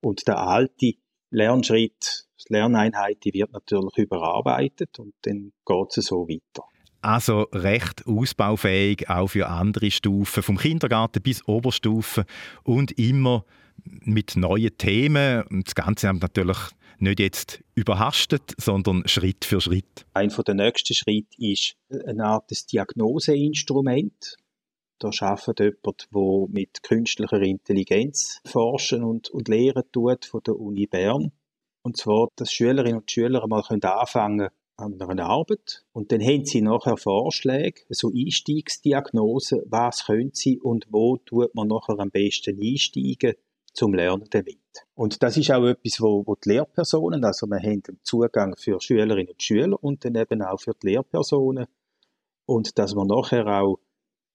Und der alte Lernschritt, die Lerneinheit, die wird natürlich überarbeitet und dann geht es so weiter. Also recht ausbaufähig auch für andere Stufen, vom Kindergarten bis Oberstufe und immer mit neuen Themen. Das Ganze haben natürlich nicht jetzt überhastet, sondern Schritt für Schritt. Ein der nächsten Schritt ist eine Art des Diagnoseinstrument. Da arbeitet jemand, der mit künstlicher Intelligenz forschen und, und lehren tut von der Uni Bern. Und zwar, dass Schülerinnen und Schüler einmal anfangen an einer Arbeit und dann haben sie nachher Vorschläge, so Einstiegsdiagnosen, was können sie und wo tut man nachher am besten einsteigen zum Lernen damit. Und das ist auch etwas, wo, wo die Lehrpersonen, also wir haben den Zugang für Schülerinnen und Schüler und dann eben auch für die Lehrpersonen und dass man nachher auch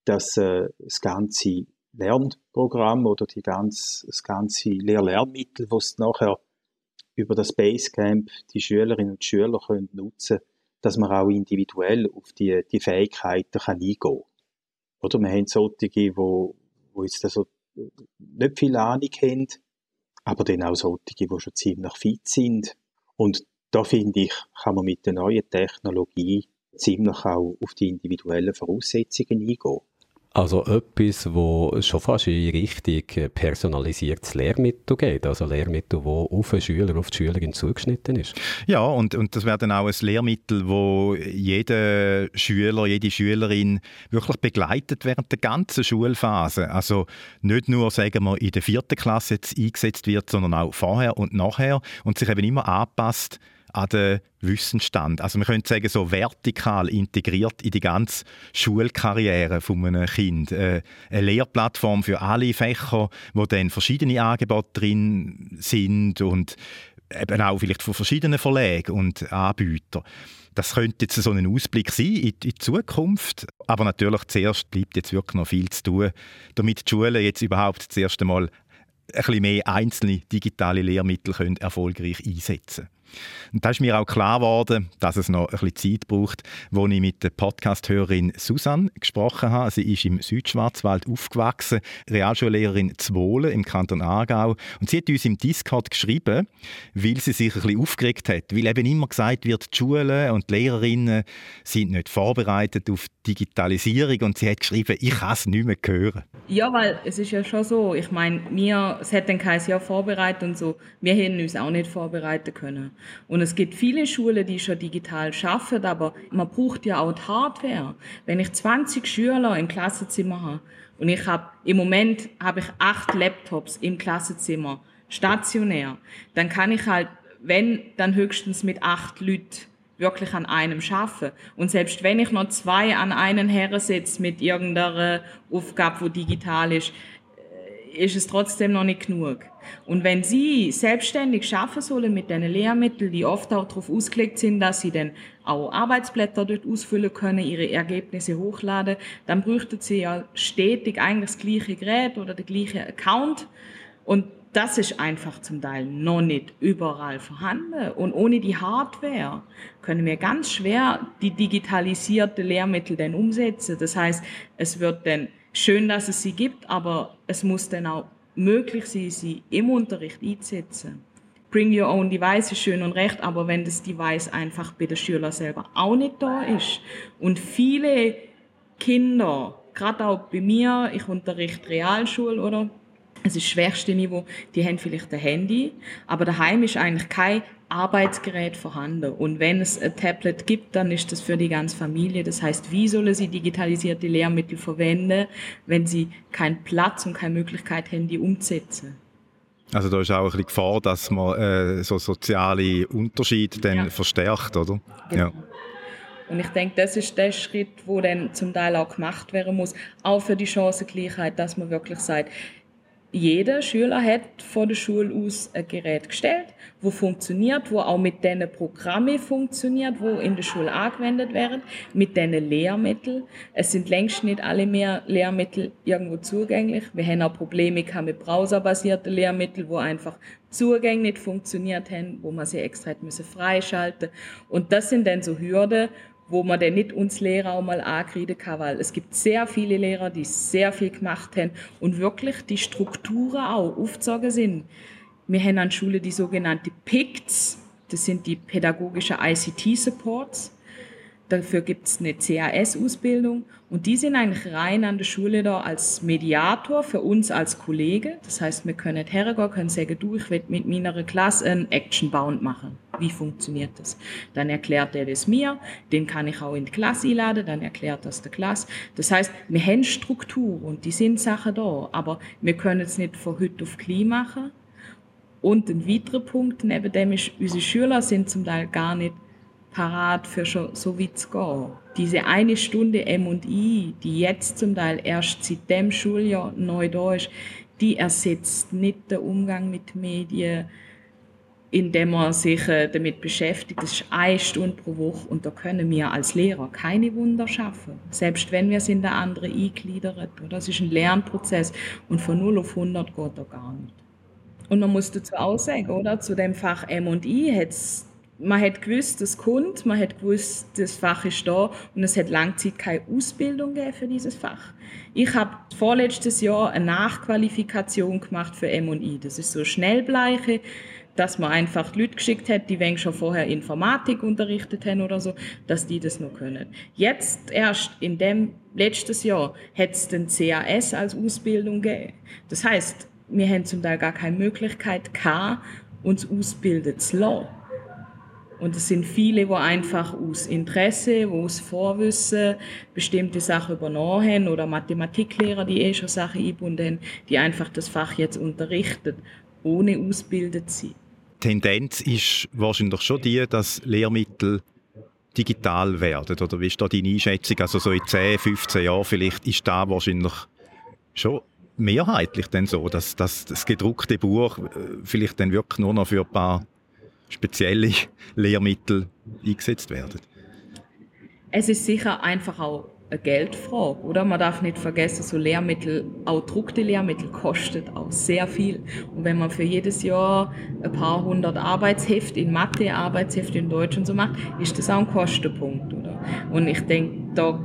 das, äh, das ganze Lernprogramm oder die ganz, das ganze Lehr-Lernmittel, was nachher über das Basecamp die Schülerinnen und Schüler können nutzen dass man auch individuell auf die, die Fähigkeiten kann eingehen kann. Oder wir haben solche, die, wo, wo jetzt also nicht viel Ahnung haben, aber dann auch solche, die schon ziemlich fit sind. Und da finde ich, kann man mit der neuen Technologie ziemlich auch auf die individuellen Voraussetzungen eingehen. Also etwas, wo schon fast in Richtung personalisiertes Lehrmittel geht, also Lehrmittel, wo auf den Schüler, auf die Schülerin zugeschnitten ist. Ja, und, und das wäre dann auch ein Lehrmittel, wo jeder Schüler, jede Schülerin wirklich begleitet während der ganzen Schulphase. Also nicht nur, sagen wir, in der vierten Klasse jetzt eingesetzt wird, sondern auch vorher und nachher und sich eben immer anpasst an den Wissensstand. Also man könnte sagen, so vertikal integriert in die ganze Schulkarriere von einem Kind. Äh, eine Lehrplattform für alle Fächer, wo dann verschiedene Angebote drin sind und eben auch vielleicht von verschiedenen Verlagen und Anbietern. Das könnte jetzt so ein Ausblick sein in die Zukunft, aber natürlich zuerst bleibt jetzt wirklich noch viel zu tun, damit die Schulen jetzt überhaupt das erste Mal ein bisschen mehr einzelne digitale Lehrmittel können erfolgreich einsetzen können. Und da ist mir auch klar geworden, dass es noch ein bisschen Zeit braucht, wo ich mit der Podcast-Hörerin Susanne gesprochen habe. Sie ist im Südschwarzwald aufgewachsen, Realschullehrerin Zwolle im Kanton Aargau. Und sie hat uns im Discord geschrieben, weil sie sich ein bisschen aufgeregt hat, weil eben immer gesagt wird, die Schulen und die Lehrerinnen sind nicht vorbereitet auf Digitalisierung und sie hat geschrieben, ich kann es nicht mehr hören. Ja, weil es ist ja schon so, ich meine, wir, es hat dann kein Jahr vorbereitet und so, wir hätten uns auch nicht vorbereiten können. Und es gibt viele Schulen, die schon digital schaffen, aber man braucht ja auch die Hardware. Wenn ich 20 Schüler im Klassenzimmer habe und ich habe im Moment habe ich acht Laptops im Klassenzimmer stationär, dann kann ich halt, wenn dann höchstens mit acht Leuten wirklich an einem schaffen. Und selbst wenn ich noch zwei an einen Herren setze mit irgendeiner Aufgabe, wo digital ist, ist es trotzdem noch nicht genug. Und wenn Sie selbstständig schaffen sollen mit diesen Lehrmitteln, die oft auch darauf ausgelegt sind, dass Sie dann auch Arbeitsblätter dort ausfüllen können, Ihre Ergebnisse hochladen, dann bräuchten Sie ja stetig eigentlich das gleiche Gerät oder den gleichen Account. Und das ist einfach zum Teil noch nicht überall vorhanden. Und ohne die Hardware können wir ganz schwer die digitalisierte Lehrmittel dann umsetzen. Das heißt, es wird dann schön, dass es sie gibt, aber es muss dann auch möglich sein, sie im Unterricht einzusetzen. Bring your own device ist schön und recht, aber wenn das Device einfach bei den Schülern selber auch nicht da ist und viele Kinder, gerade auch bei mir, ich unterrichte Realschule oder es ist das schwächste Niveau, die haben vielleicht ein Handy, aber daheim ist eigentlich kein Arbeitsgerät vorhanden. Und wenn es ein Tablet gibt, dann ist das für die ganze Familie. Das heißt, wie sollen sie digitalisierte Lehrmittel verwenden, wenn sie keinen Platz und keine Möglichkeit haben, die umzusetzen? Also da ist auch ein bisschen Gefahr, dass man äh, so soziale Unterschiede dann ja. verstärkt, oder? Genau. Ja. Und ich denke, das ist der Schritt, wo dann zum Teil auch gemacht werden muss, auch für die Chancengleichheit, dass man wirklich sagt, jeder Schüler hat von der Schule aus ein Gerät gestellt, wo funktioniert, wo auch mit den Programmen funktioniert, wo in der Schule angewendet werden, mit den Lehrmitteln. Es sind längst nicht alle mehr Lehrmittel irgendwo zugänglich. Wir haben auch Probleme mit browserbasierten Lehrmitteln, wo einfach zugänglich nicht funktioniert haben, wo man sie extra hätte müssen freischalten. Und das sind dann so Hürden, wo man dann nicht uns Lehrer auch mal ankreiden kann, weil es gibt sehr viele Lehrer, die sehr viel gemacht haben und wirklich die Strukturen auch aufgezogen sind. Wir haben an Schule die sogenannte PICTs, das sind die pädagogischen ICT-Supports. Dafür gibt es eine CAS-Ausbildung und die sind eigentlich rein an der Schule da als Mediator für uns als Kollege. Das heißt, wir können hergehen, können sagen, du, ich will mit meiner Klasse einen Action-Bound machen. Wie funktioniert das? Dann erklärt er das mir, den kann ich auch in die Klasse einladen, dann erklärt das der Klasse. Das heißt, wir haben Struktur und die sind Sachen da, aber wir können es nicht von heute auf klein machen. Und ein weiterer Punkt neben dem ist, unsere Schüler sind zum Teil gar nicht parat für schon so weit zu gehen. Diese eine Stunde M&I, die jetzt zum Teil erst seit dem Schuljahr neu da ist, die ersetzt nicht den Umgang mit Medien, indem man sich äh, damit beschäftigt. Das ist eine Stunde pro Woche und da können wir als Lehrer keine Wunder schaffen. Selbst wenn wir es in der anderen eingliedern. Das ist ein Lernprozess und von 0 auf 100 geht da gar nicht. Und man muss dazu auch sagen, oder? Zu dem Fach M&I hat es man hat gewusst, das kommt, man hat gewusst, das Fach ist da und es hat lange Zeit keine Ausbildung gegeben für dieses Fach. Ich habe vorletztes Jahr eine Nachqualifikation gemacht für M&I. Das ist so Schnellbleiche, dass man einfach Leute geschickt hat, die wenn schon vorher Informatik unterrichtet haben oder so, dass die das noch können. Jetzt erst in dem letztes Jahr hat es den CAS als Ausbildung gegeben. Das heißt, wir haben zum Teil gar keine Möglichkeit gehabt, uns ausbilden zu lassen. Und es sind viele, die einfach aus Interesse, die aus Vorwissen bestimmte Sachen übernommen haben oder Mathematiklehrer, die eh schon Sachen eingebunden haben, die einfach das Fach jetzt unterrichten, ohne ausgebildet zu sein. Tendenz ist wahrscheinlich schon die, dass Lehrmittel digital werden. Oder wie ist da deine Einschätzung? Also so in 10, 15 Jahren vielleicht ist da wahrscheinlich schon mehrheitlich dann so, dass, dass das gedruckte Buch äh, vielleicht dann wirklich nur noch für ein paar spezielle Lehrmittel eingesetzt werden? Es ist sicher einfach auch eine Geldfrage, oder? Man darf nicht vergessen, so Lehrmittel, auch druckte Lehrmittel kostet auch sehr viel. Und wenn man für jedes Jahr ein paar hundert Arbeitshefte in Mathe, Arbeitshefte in Deutsch und so macht, ist das auch ein Kostenpunkt, oder? Und ich denke, da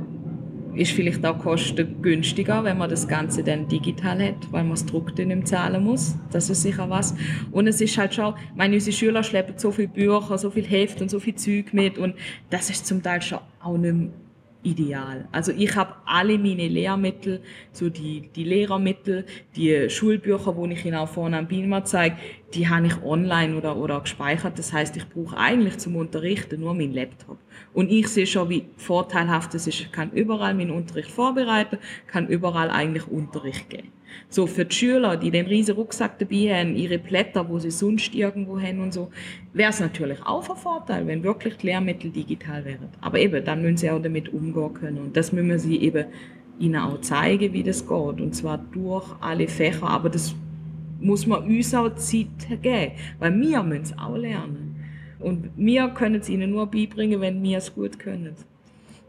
ist vielleicht auch kostengünstiger, wenn man das Ganze dann digital hat, weil man es druckt in dem zahlen muss. Das ist sicher was. Und es ist halt schon, meine, unsere Schüler schleppen so viele Bücher, so viel Heft und so viel Zeug mit und das ist zum Teil schon auch nicht ideal. Also ich habe alle meine Lehrmittel, so die, die Lehrermittel, die Schulbücher, wo ich Ihnen auch vorne am Beamer zeige, die habe ich online oder, oder gespeichert. Das heißt, ich brauche eigentlich zum Unterrichten nur meinen Laptop. Und ich sehe schon, wie vorteilhaft es ist. Ich kann überall meinen Unterricht vorbereiten, kann überall eigentlich Unterricht geben. So, für die Schüler, die den riesen Rucksack dabei haben, ihre Blätter, wo sie sonst irgendwo haben und so, wäre es natürlich auch ein Vorteil, wenn wirklich die Lehrmittel digital wären. Aber eben, dann müssen sie auch damit umgehen können. Und das müssen wir sie eben ihnen auch zeigen, wie das geht. Und zwar durch alle Fächer. Aber das muss man uns auch Zeit geben, weil wir müssen es auch lernen. Und wir können es ihnen nur beibringen, wenn wir es gut können.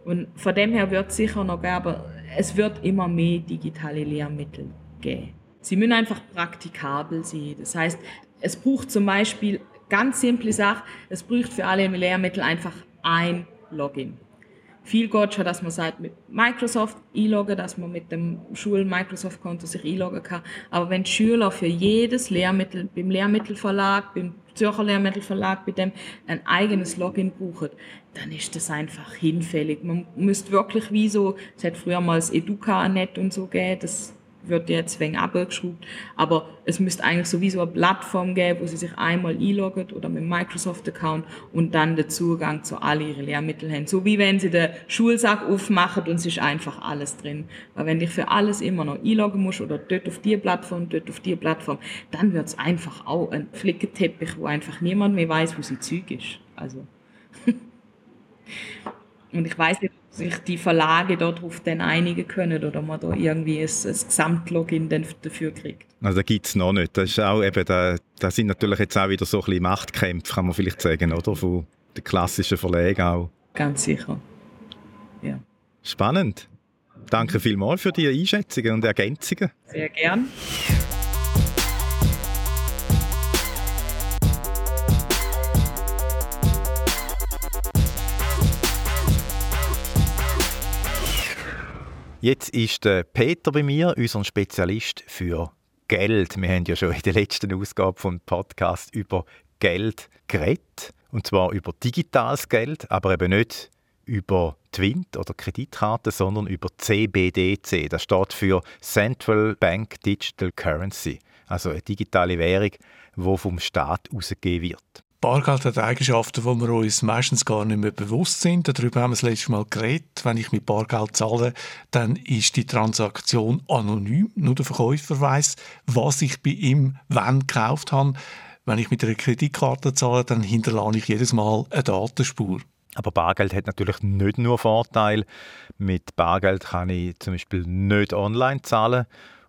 Und von dem her wird es sicher noch geben, aber es wird immer mehr digitale Lehrmittel geben. Sie müssen einfach praktikabel sein. Das heißt, es braucht zum Beispiel ganz simple Sache, es braucht für alle Lehrmittel einfach ein Login viel geht schon, dass man sagt, mit Microsoft einloggen, dass man mit dem Schul-Microsoft-Konto sich einloggen kann. Aber wenn die Schüler für jedes Lehrmittel, beim Lehrmittelverlag, beim Zürcher Lehrmittelverlag, bei dem ein eigenes Login brauchen, dann ist das einfach hinfällig. Man müsste wirklich wie so, es hat früher mal das Educa-Net und so gegeben, das wird jetzt wegen abgeschraubt. Aber es müsste eigentlich sowieso eine Plattform geben, wo sie sich einmal einloggen oder mit dem Microsoft-Account und dann den Zugang zu all ihren Lehrmitteln haben. So wie wenn sie den Schulsack aufmachen und es ist einfach alles drin. Weil wenn dich für alles immer noch einloggen musst oder dort auf die Plattform, dort auf die Plattform, dann wird es einfach auch ein Flickenteppich, wo einfach niemand mehr weiß, wo sie Zeug ist. Also. und ich weiß nicht, sich die Verlage darauf dann einigen können oder man da irgendwie ein, ein Gesamtlogin dafür kriegt. Also gibt es noch nicht. Das, ist auch eben, da, da sind natürlich jetzt auch wieder so ein bisschen Machtkämpfe, kann man vielleicht sagen, oder? Von den klassischen Verlagen auch. Ganz sicher, ja. Spannend. Danke vielmals für die Einschätzungen und Ergänzungen. Sehr gern. Jetzt ist der Peter bei mir, unser Spezialist für Geld. Wir haben ja schon in der letzten Ausgabe vom Podcast über Geld geredet. Und zwar über digitales Geld, aber eben nicht über Twint oder Kreditkarten, sondern über CBDC. Das steht für Central Bank Digital Currency, also eine digitale Währung, die vom Staat ausgegeben wird. Bargeld hat Eigenschaften, die wir uns meistens gar nicht mehr bewusst sind. Darüber haben wir das letzte Mal geredet. Wenn ich mit Bargeld zahle, dann ist die Transaktion anonym. Nur der Verkäufer weiß, was ich bei ihm wann gekauft habe. Wenn ich mit einer Kreditkarte zahle, dann hinterlasse ich jedes Mal eine Datenspur. Aber Bargeld hat natürlich nicht nur Vorteile. Mit Bargeld kann ich zum Beispiel nicht online zahlen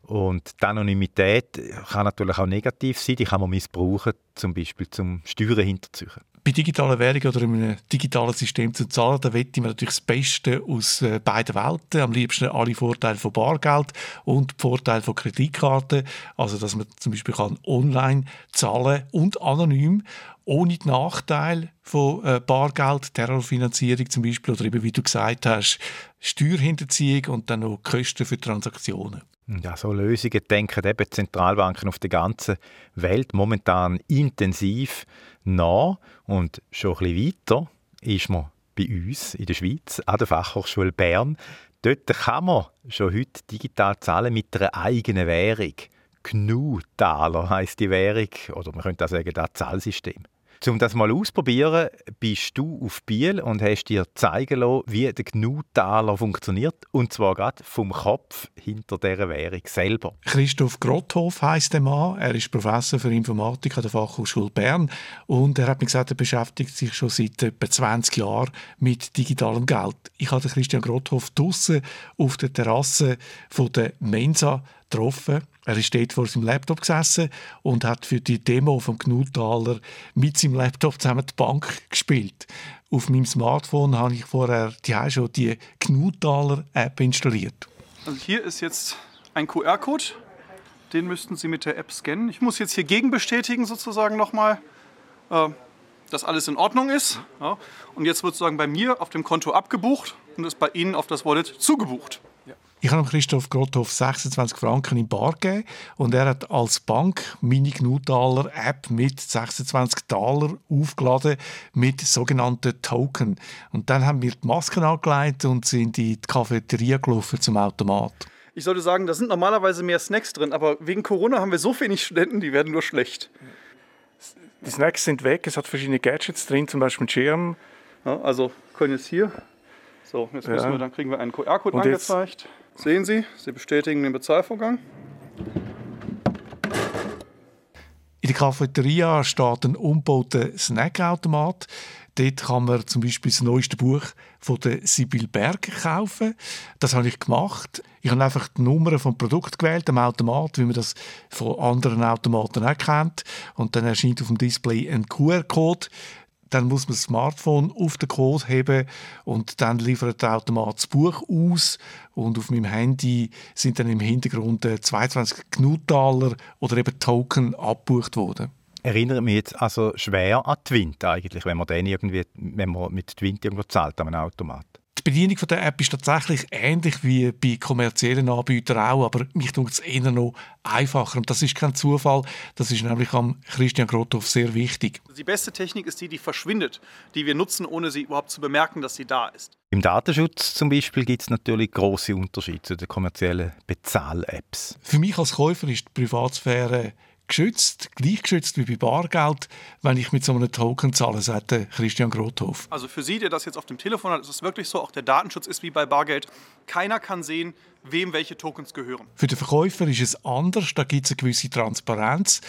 und die Anonymität kann natürlich auch negativ sein, die kann man missbrauchen, zum Beispiel zum Steuern hinterziehen. Bei digitalen Währungen oder in einem digitalen System zu zahlen, da wette mir natürlich das Beste aus äh, beiden Welten. Am liebsten alle Vorteile von Bargeld und Vorteile von Kreditkarten. Also, dass man zum Beispiel kann online zahlen und anonym ohne die Nachteile von äh, Bargeld, Terrorfinanzierung zum Beispiel oder eben, wie du gesagt hast, Steuerhinterziehung und dann noch Kosten für Transaktionen. Ja, so Lösungen denken eben Zentralbanken auf der ganzen Welt momentan intensiv nach. Und schon ein bisschen weiter ist man bei uns in der Schweiz an der Fachhochschule Bern. Dort kann man schon heute digital zahlen mit einer eigenen Währung. GNU-Taler heisst die Währung, oder man könnte auch sagen, das Zahlsystem. Um das mal auszuprobieren, bist du auf Biel und hast dir zeigen lassen, wie der GNU-Taler funktioniert. Und zwar gerade vom Kopf hinter dieser Währung selber. Christoph Grotthoff heisst der Mann. Er ist Professor für Informatik an der Fachhochschule Bern. Und er hat mir gesagt, er beschäftigt sich schon seit etwa 20 Jahren mit digitalem Geld. Ich hatte Christian Grotthoff draußen auf der Terrasse von der Mensa getroffen. Er ist dort vor seinem Laptop gesessen und hat für die Demo vom Gnutaler mit seinem Laptop zusammen die Bank gespielt. Auf meinem Smartphone habe ich vorher die schon die Gnutaler App installiert. Also hier ist jetzt ein QR-Code. Den müssten Sie mit der App scannen. Ich muss jetzt hier gegenbestätigen sozusagen nochmal, äh, dass alles in Ordnung ist. Und jetzt wird sozusagen bei mir auf dem Konto abgebucht und ist bei Ihnen auf das Wallet zugebucht. Ich habe Christoph Grotthoff 26 Franken in Bar gegeben und er hat als Bank meine Gnutaler App mit 26 Taler aufgeladen mit sogenannten Token. Und dann haben wir die Masken angelegt und sind in die Cafeteria gelaufen zum Automat. Ich sollte sagen, da sind normalerweise mehr Snacks drin, aber wegen Corona haben wir so wenig Studenten, die werden nur schlecht. Die Snacks sind weg, es hat verschiedene Gadgets drin, zum Beispiel einen Schirm. Ja, also können jetzt hier. So, jetzt müssen ja. wir, dann kriegen wir einen QR-Code angezeigt. Jetzt Sehen Sie, Sie bestätigen den Bezahlvorgang. In der Cafeteria steht ein umbauter Snackautomat. Dort kann man zum Beispiel das neueste Buch von der Sibyl Berger kaufen. Das habe ich gemacht. Ich habe einfach die Nummer vom Produkt gewählt, am Automat, wie man das von anderen Automaten auch kennt. Und dann erscheint auf dem Display ein QR-Code dann muss man das Smartphone auf den Code heben und dann liefert der Automat das Buch aus und auf meinem Handy sind dann im Hintergrund 22 Gnutaler oder eben Token abgebucht worden. Erinnert mich jetzt also schwer an Twint eigentlich, wenn man, den irgendwie, wenn man mit Twint irgendwo zahlt an einem Automat. Die Bedienung von der App ist tatsächlich ähnlich wie bei kommerziellen Anbietern auch, aber mich tut es eher noch einfacher. Und das ist kein Zufall, das ist nämlich am Christian Grothoff sehr wichtig. Die beste Technik ist die, die verschwindet, die wir nutzen, ohne sie überhaupt zu bemerken, dass sie da ist. Im Datenschutz zum Beispiel gibt es natürlich große Unterschiede zu den kommerziellen Bezahl-Apps. Für mich als Käufer ist die Privatsphäre geschützt, gleich geschützt wie bei Bargeld, wenn ich mit so einem Token zahle, sagt Christian Grothoff. Also für Sie, der das jetzt auf dem Telefon hat, ist es wirklich so, auch der Datenschutz ist wie bei Bargeld. Keiner kann sehen, wem welche Tokens gehören. Für den Verkäufer ist es anders, da gibt es eine gewisse Transparenz,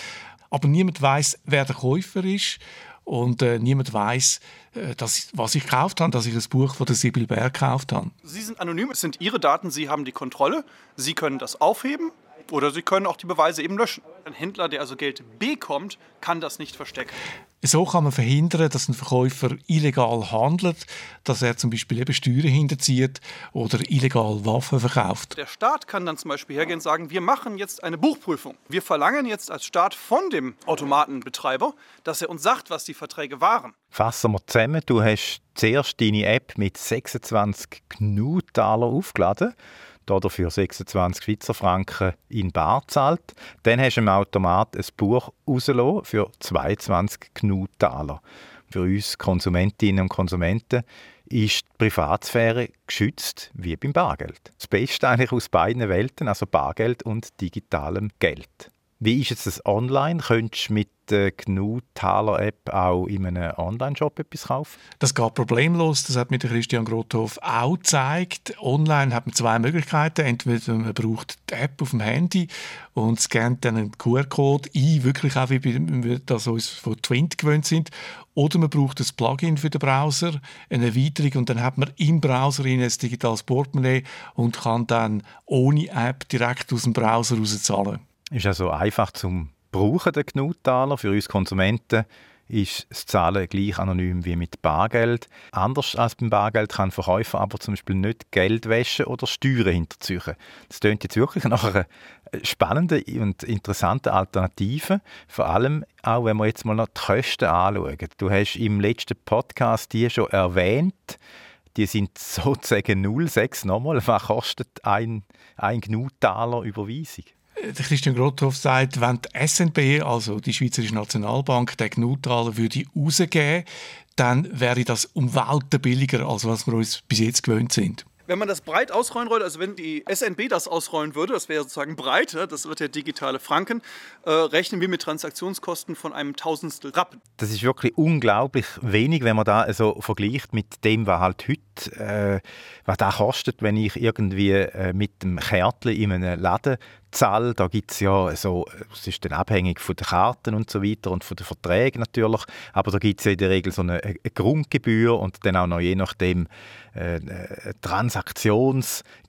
aber niemand weiß, wer der Käufer ist und äh, niemand weiß, äh, was ich gekauft habe, dass ich das Buch von der Sibyl Berg gekauft habe. Sie sind anonym, es sind Ihre Daten, Sie haben die Kontrolle, Sie können das aufheben oder Sie können auch die Beweise eben löschen. Ein Händler, der also Geld bekommt, kann das nicht verstecken. So kann man verhindern, dass ein Verkäufer illegal handelt, dass er zum Beispiel eben Steuern hinterzieht oder illegal Waffen verkauft. Der Staat kann dann zum Beispiel hergehen und sagen, wir machen jetzt eine Buchprüfung. Wir verlangen jetzt als Staat von dem Automatenbetreiber, dass er uns sagt, was die Verträge waren. Fassen wir zusammen, du hast zuerst deine App mit 26 GNU-Taler aufgeladen dafür 26 Schweizer Franken in Bar zahlt. Dann hast du im Automat ein Buch rausgelassen für 22 GNU-Taler. Für uns Konsumentinnen und Konsumenten ist die Privatsphäre geschützt wie beim Bargeld. Das Beste eigentlich aus beiden Welten, also Bargeld und digitalem Geld. Wie ist es online? Könntest du mit der GNU Taler App auch in einem Online-Shop etwas kaufen? Das geht problemlos. Das hat mir Christian Grothoff auch gezeigt. Online hat man zwei Möglichkeiten. Entweder man braucht die App auf dem Handy und scannt dann einen QR-Code ein, wirklich auch wie wir das uns von Twint gewöhnt sind. Oder man braucht ein Plugin für den Browser, eine Erweiterung und dann hat man im Browser ein digitales Portemonnaie und kann dann ohne App direkt aus dem Browser raus zahlen. Ist also einfach zum Brauchen der Gnutaler. Für uns Konsumenten ist das Zahlen gleich anonym wie mit Bargeld. Anders als beim Bargeld kann Verkäufer aber zum Beispiel nicht Geld waschen oder Steuern hinterziehen. Das klingt jetzt wirklich nach einer spannenden und interessanten Alternative. Vor allem auch, wenn wir jetzt mal noch die Kosten anschauen. Du hast im letzten Podcast die schon erwähnt. Die sind sozusagen 0,6 nochmal. Was kostet ein, ein Gnutaler Überweisung? Der Christian Grothoff sagt, wenn die SNB, also die Schweizerische Nationalbank, den Gnutaler würde rausgeben, dann wäre das um Welten billiger, als was wir uns bis jetzt gewöhnt sind wenn man das breit ausrollen würde, also wenn die SNB das ausrollen würde, das wäre sozusagen breit, das wird der digitale Franken, äh, rechnen wir mit Transaktionskosten von einem Tausendstel Rappen. Das ist wirklich unglaublich wenig, wenn man da also vergleicht mit dem, was halt heute, äh, was da kostet, wenn ich irgendwie äh, mit dem Kärtchen in einem Laden zahle. Da gibt es ja so, es ist dann abhängig von den Karten und so weiter und von den Verträgen natürlich, aber da gibt es ja in der Regel so eine, eine Grundgebühr und dann auch noch je nachdem äh, eine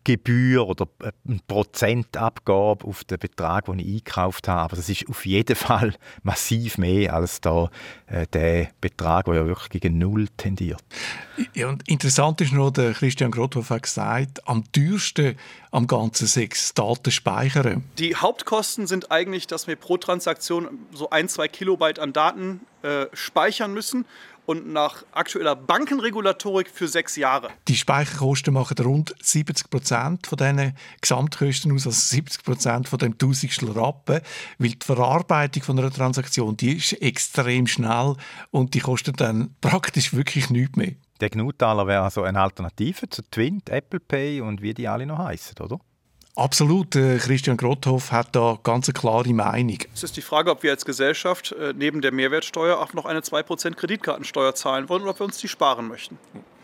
Transaktionsgebühr oder eine Prozentabgabe auf den Betrag, den ich eingekauft habe. Aber das ist auf jeden Fall massiv mehr als da äh, der Betrag, der ja wirklich gegen Null tendiert. Ja, und interessant ist noch, der Christian Grothoff hat gesagt, am teuersten am ganzen sechs Daten speichern. Die Hauptkosten sind eigentlich, dass wir pro Transaktion so ein, zwei Kilobyte an Daten äh, speichern müssen und nach aktueller Bankenregulatorik für sechs Jahre. Die Speicherkosten machen rund 70 Prozent von diesen Gesamtkosten aus, also 70 Prozent von dem Tausendstel Rappen, weil die Verarbeitung von einer Transaktion die ist extrem schnell und die kostet dann praktisch wirklich nichts mehr. Der Gnutaler wäre also eine Alternative zu Twint, Apple Pay und wie die alle noch heißen, oder? Absolut. Äh, Christian Grothoff hat da ganz eine klare Meinung. Es ist die Frage, ob wir als Gesellschaft äh, neben der Mehrwertsteuer auch noch eine 2% Kreditkartensteuer zahlen wollen oder ob wir uns die sparen möchten.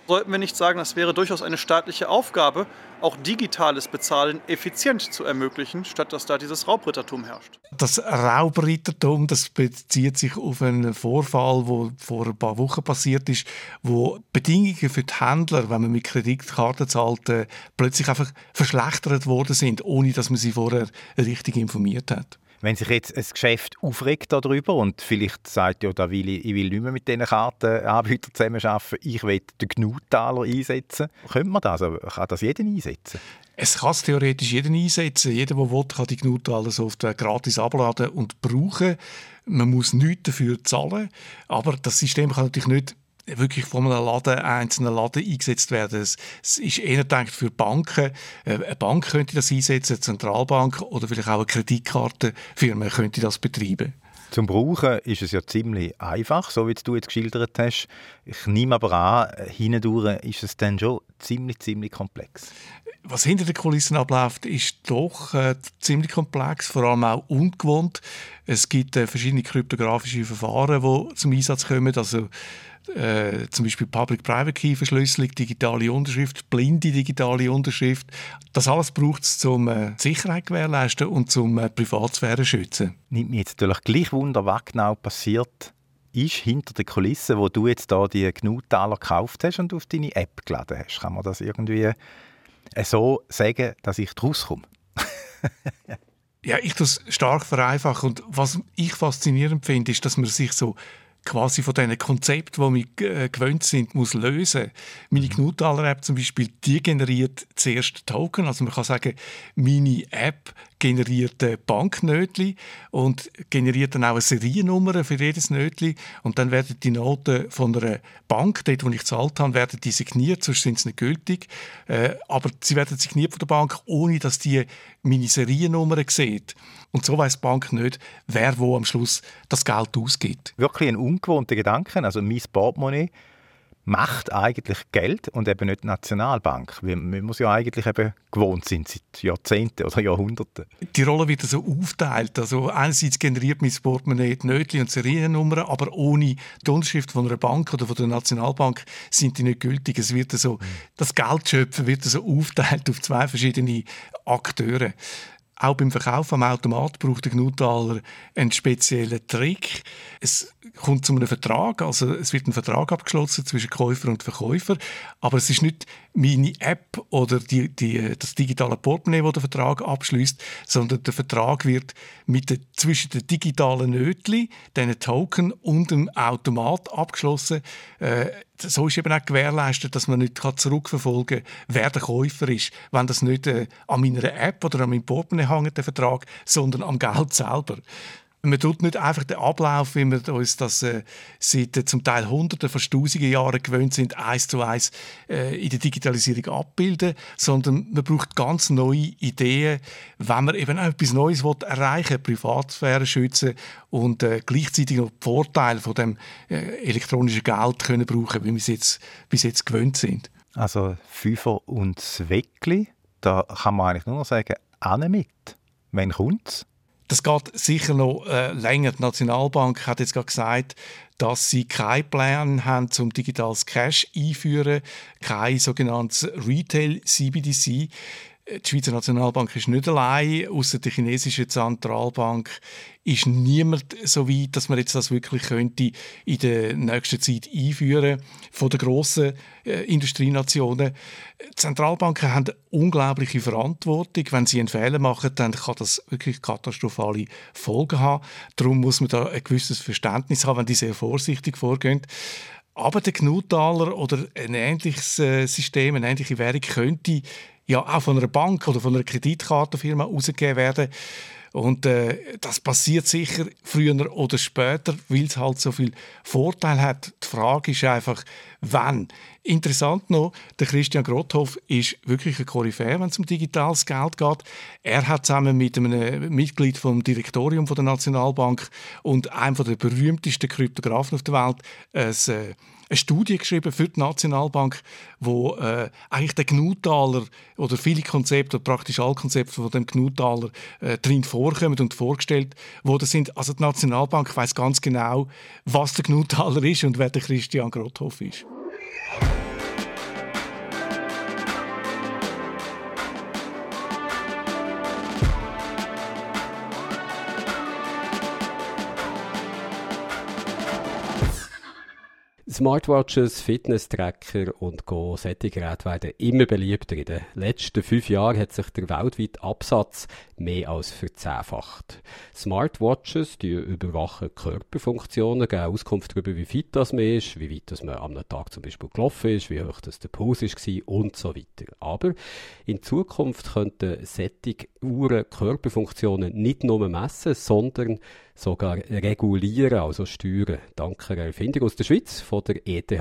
Sollten wir nicht sagen, das wäre durchaus eine staatliche Aufgabe, auch digitales Bezahlen effizient zu ermöglichen, statt dass da dieses Raubrittertum herrscht? Das Raubrittertum, das bezieht sich auf einen Vorfall, der vor ein paar Wochen passiert ist, wo Bedingungen für die Händler, wenn man mit Kreditkarten zahlt, äh, plötzlich einfach verschlechtert worden sind, ohne dass man sie vorher richtig informiert hat. Wenn sich jetzt ein Geschäft aufregt darüber und vielleicht sagt, ja, da will ich, ich will nicht mehr mit diesen Kartenanbietern zusammenarbeiten, ich will den Gnutaler einsetzen, könnte man das? Kann das jeder einsetzen? Es kann es theoretisch jeder einsetzen. Jeder, der will, kann die Gnutaler-Software gratis abladen und brauchen. Man muss nichts dafür zahlen, aber das System kann natürlich nicht wirklich von einem Laden, einzelnen Laden eingesetzt werden. Es, es ist eher gedacht für Banken. Äh, eine Bank könnte das einsetzen, eine Zentralbank oder vielleicht auch eine Kreditkartenfirma könnte das betreiben. Zum Brauchen ist es ja ziemlich einfach, so wie du jetzt geschildert hast. Ich nehme aber an, hindurch ist es dann schon ziemlich, ziemlich komplex. Was hinter den Kulissen abläuft, ist doch äh, ziemlich komplex, vor allem auch ungewohnt. Es gibt äh, verschiedene kryptografische Verfahren, die zum Einsatz kommen. Also äh, zum Beispiel Public-Private-Key-Verschlüsselung, digitale Unterschrift, blinde digitale Unterschrift. Das alles braucht es, um äh, Sicherheit gewährleisten und zum äh, Privatsphäre schützen. Nimmt mich jetzt natürlich gleich Wunder, was genau passiert ist hinter den Kulissen, wo du jetzt da die Gnutaler gekauft hast und auf deine App geladen hast. Kann man das irgendwie äh, so sagen, dass ich draus komme? ja, ich tue es stark vereinfachen. Und was ich faszinierend finde, ist, dass man sich so quasi von diesen Konzepten, die wir äh, gewöhnt sind, muss lösen. Meine Gnutaler-App zum Beispiel, die generiert zuerst Token. Also man kann sagen, meine App generiert Banknötli und generiert dann auch eine Seriennummer für jedes Nötli und dann werden die Noten von einer Bank, dort wo ich gezahlt habe, werden die signiert, sonst sind sie nicht gültig. Äh, aber sie werden signiert von der Bank, ohne dass die meine Seriennummer sieht. Und so weiß die Bank nicht, wer wo am Schluss das Geld ausgibt. Wirklich ein ungewohnter Gedanke. Also mein Portemonnaie macht eigentlich Geld und eben nicht die Nationalbank. Wie wir muss ja eigentlich eben gewohnt sind seit Jahrzehnten oder Jahrhunderten. Die Rolle wird so aufteilt. Also einerseits generiert mein Portemonnaie die Nötchen und Seriennummern, aber ohne die Unterschrift von einer Bank oder von der Nationalbank sind die nicht gültig. Es wird so, mhm. das Geldschöpfen wird so aufteilt auf zwei verschiedene Akteure. Auch beim Verkauf am Automat braucht der Gnutaler einen speziellen Trick. Es kommt zu einem Vertrag, also es wird ein Vertrag abgeschlossen zwischen Käufer und Verkäufer, aber es ist nicht meine App oder die, die, das digitale Portemonnaie, das den Vertrag abschließt, sondern der Vertrag wird mit der, zwischen den digitalen Nötli, diesen Token und dem Automat abgeschlossen. Äh, so ist eben auch gewährleistet, dass man nicht zurückverfolgen kann, wer der Käufer ist, wenn das nicht äh, an meiner App oder an meinem Portemonnaie hängt, der Vertrag, sondern am Geld selber man tut nicht einfach den Ablauf, wie wir uns das äh, seit äh, zum Teil Hunderten, fast Tausenden Jahren gewöhnt sind, eins zu eins äh, in der Digitalisierung abbilden, sondern man braucht ganz neue Ideen, wenn man eben etwas Neues will, erreichen Privatsphäre schützen und äh, gleichzeitig noch die Vorteile von dem äh, elektronischen Geld können brauchen, wie wir es jetzt bis jetzt gewöhnt sind. Also Fünfer und Zweckli, da kann man eigentlich nur noch sagen, auch mit. Wann kommt's? Das geht sicher noch äh, länger. Die Nationalbank hat jetzt gerade gesagt, dass sie keinen Plan haben, zum digitales Cash einführen, kein sogenanntes Retail CBDC. Die Schweizer Nationalbank ist nicht allein, außer der chinesischen Zentralbank ist niemand so weit, dass man jetzt das wirklich könnte in der nächsten Zeit einführen von den grossen äh, Industrienationen. Zentralbanken haben unglaubliche Verantwortung. Wenn sie einen Fehler machen, dann kann das wirklich katastrophale Folgen haben. Darum muss man da ein gewisses Verständnis haben, wenn die sehr vorsichtig vorgehen. Aber der Gnutaler oder ein ähnliches äh, System, eine ähnliche Währung könnte ja auch von einer Bank oder von einer Kreditkartenfirma ausgegeben werden. Und äh, das passiert sicher früher oder später, weil es halt so viel Vorteil hat. Die Frage ist einfach, wann. Interessant noch, der Christian Grothoff ist wirklich ein Koryphäe, wenn es um digitales Geld geht. Er hat zusammen mit einem Mitglied vom Direktorium der Nationalbank und einem der berühmtesten Kryptografen auf der Welt ein äh, eine Studie geschrieben für die Nationalbank, wo äh, eigentlich der Gnutaler oder viele Konzepte, praktisch alle Konzepte von dem Gnutaler äh, drin vorkommen und vorgestellt worden sind. Also die Nationalbank weiß ganz genau, was der Gnutaler ist und wer der Christian Grothoff ist. Smartwatches, Fitness-Tracker und Go, solche Geräte werden immer beliebter. In den letzten fünf Jahren hat sich der weltweite Absatz mehr als verzehnfacht. Smartwatches die überwachen Körperfunktionen, geben Auskunft darüber, wie fit das man ist, wie weit das man am Tag zum Beispiel gelaufen ist, wie hoch das der Puls war und so weiter. Aber in Zukunft könnten solche Uhren Körperfunktionen nicht nur messen, sondern sogar regulieren, also steuern, dank einer Erfindung aus der Schweiz von der ETH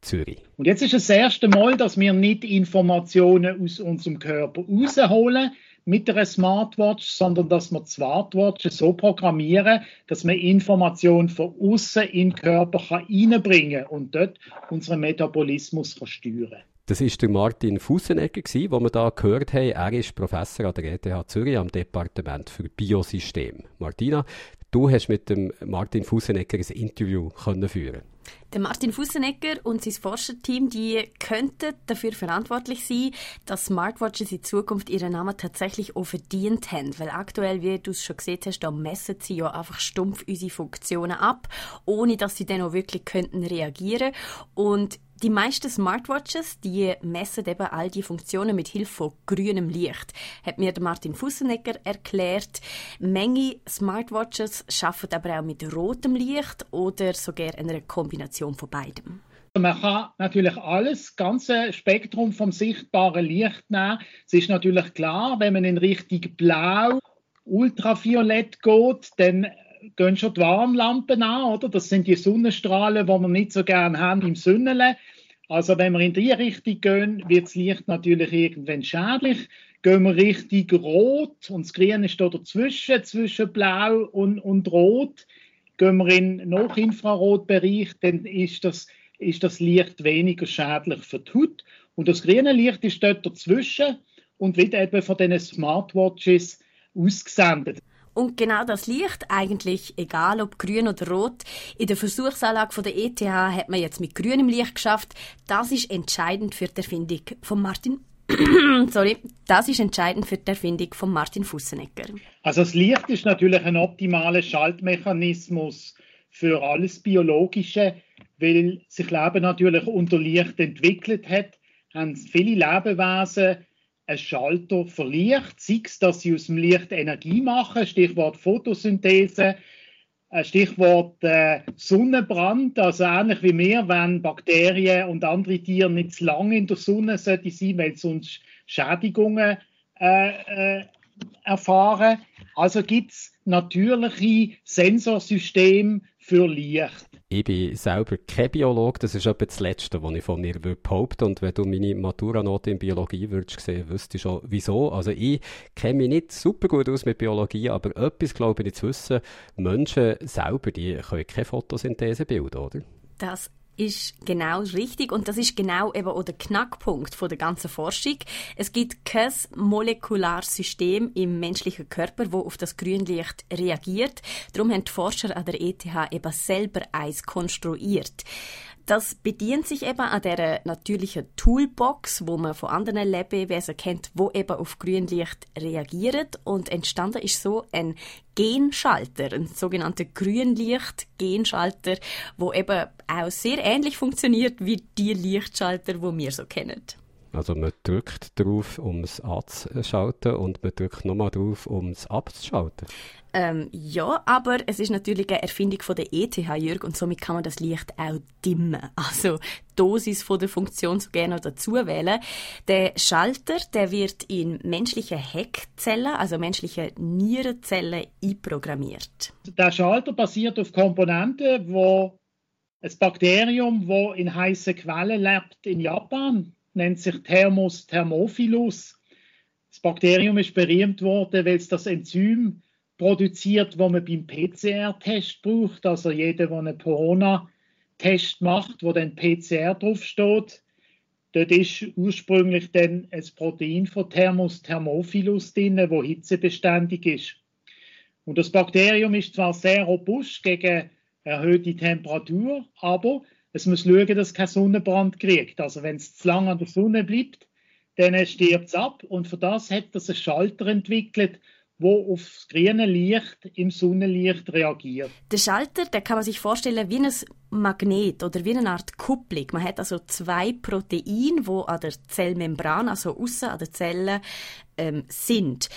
Zürich. Und jetzt ist es das erste Mal, dass wir nicht Informationen aus unserem Körper rausholen mit einer Smartwatch, sondern dass wir die Smartwatch so programmieren, dass man Informationen von außen in den Körper reinbringen kann und dort unseren Metabolismus kann steuern das war der Martin Fussenegger, den wir hier gehört haben. Er ist Professor an der ETH Zürich am Departement für Biosystem. Martina, Du hast mit dem Martin Fussenegger ein Interview können führen. Der Martin Fussenegger und sein Forscherteam die könnten dafür verantwortlich sein, dass Smartwatches in Zukunft ihren Namen tatsächlich auch verdient haben. Weil aktuell, wie du es schon gesehen hast, da messen sie ja einfach stumpf unsere Funktionen ab, ohne dass sie dann auch wirklich könnten reagieren. Und die meisten Smartwatches, die messen eben all die Funktionen mit Hilfe von grünem Licht. Hat mir Martin Fussenegger erklärt. Menge Smartwatches arbeiten aber auch mit rotem Licht oder sogar einer Kombination von beidem. Man kann natürlich alles, das ganze Spektrum vom sichtbaren Licht nehmen. Es ist natürlich klar, wenn man in Richtung Blau, Ultraviolett geht, dann gehen schon die Warnlampen an, oder? Das sind die Sonnenstrahlen, die wir nicht so gerne haben im Sonnenle. Also wenn wir in die Richtung gehen, wird das Licht natürlich irgendwann schädlich. Gehen wir Richtung Rot und das Grün ist da dazwischen, zwischen Blau und, und Rot. Gehen wir in den Nachinfrarotbereich, dann ist das, ist das Licht weniger schädlich für die Haut. Und das grüne Licht ist dort dazwischen und wird eben von diesen Smartwatches ausgesendet. Und genau das Licht, eigentlich egal ob grün oder rot, in der Versuchsanlage der ETH hat man jetzt mit grünem Licht geschafft. Das ist entscheidend für die Erfindung von Martin Sorry, das ist entscheidend für die Erfindung von Martin Fussenegger. Also das Licht ist natürlich ein optimaler Schaltmechanismus für alles Biologische, weil sich Leben natürlich unter Licht entwickelt hat, haben viele Lebewesen ein Schalter für sei es, dass sie aus dem Licht Energie machen, Stichwort Photosynthese, Stichwort äh, Sonnenbrand, also ähnlich wie wir, wenn Bakterien und andere Tiere nicht zu lange in der Sonne sollten, weil sonst Schädigungen äh, äh, erfahren. Also gibt es natürliche Sensorsysteme für Licht. Ich bin selber kein Biologe, das ist etwa das Letzte, was ich von mir behaupten Und wenn du meine Maturanote in Biologie würdest sehen, wüsste ich schon, wieso. Also ich kenne mich nicht super gut aus mit Biologie, aber etwas glaube ich zu wissen, Menschen selber, die können keine Photosynthese bilden, oder? Das ist genau richtig und das ist genau eben auch der Knackpunkt von der ganzen Forschung. Es gibt kein molekulares System im menschlichen Körper, wo auf das Grünlicht reagiert. Darum haben die Forscher an der ETH eben selber eins konstruiert. Das bedient sich eben an der natürlichen Toolbox, wo man von anderen Lebewesen kennt, wo eben auf Grünlicht reagiert und entstanden ist so ein Genschalter, ein sogenannter Grünlicht-Genschalter, wo eben auch sehr ähnlich funktioniert wie die Lichtschalter, wo wir so kennen. Also man drückt drauf, um es anzuschalten und man drückt nochmal drauf, um es abzuschalten. Ähm, ja, aber es ist natürlich eine Erfindung von der ETH, Jürg, und somit kann man das Licht auch dimmen. Also die Dosis von der Funktion so gerne dazu wählen. Der Schalter, der wird in menschliche Heckzellen, also menschliche Nierenzellen, einprogrammiert. Der Schalter basiert auf Komponenten, wo ein Bakterium, das in heißen Quellen lebt in Japan, nennt sich Thermos thermophilus. Das Bakterium ist berühmt worden, weil es das Enzym produziert, wo man beim PCR-Test braucht. Also jeder, der einen Corona-Test macht, wo dann PCR draufsteht, dort ist ursprünglich dann ein Protein von Thermus thermophilus drin, wo hitzebeständig ist. Und das Bakterium ist zwar sehr robust gegen erhöhte Temperatur, aber es muss schauen, dass es keinen Sonnenbrand kriegt. Also wenn es zu lange an der Sonne bleibt, dann stirbt es ab. Und für das hat es einen Schalter entwickelt, wo auf das grüne Licht im Sonnenlicht reagiert. Der Schalter, der kann man sich vorstellen wie ein Magnet oder wie eine Art Kupplung. Man hat also zwei Proteine, wo an der Zellmembran, also außen an der Zelle, ähm, sind.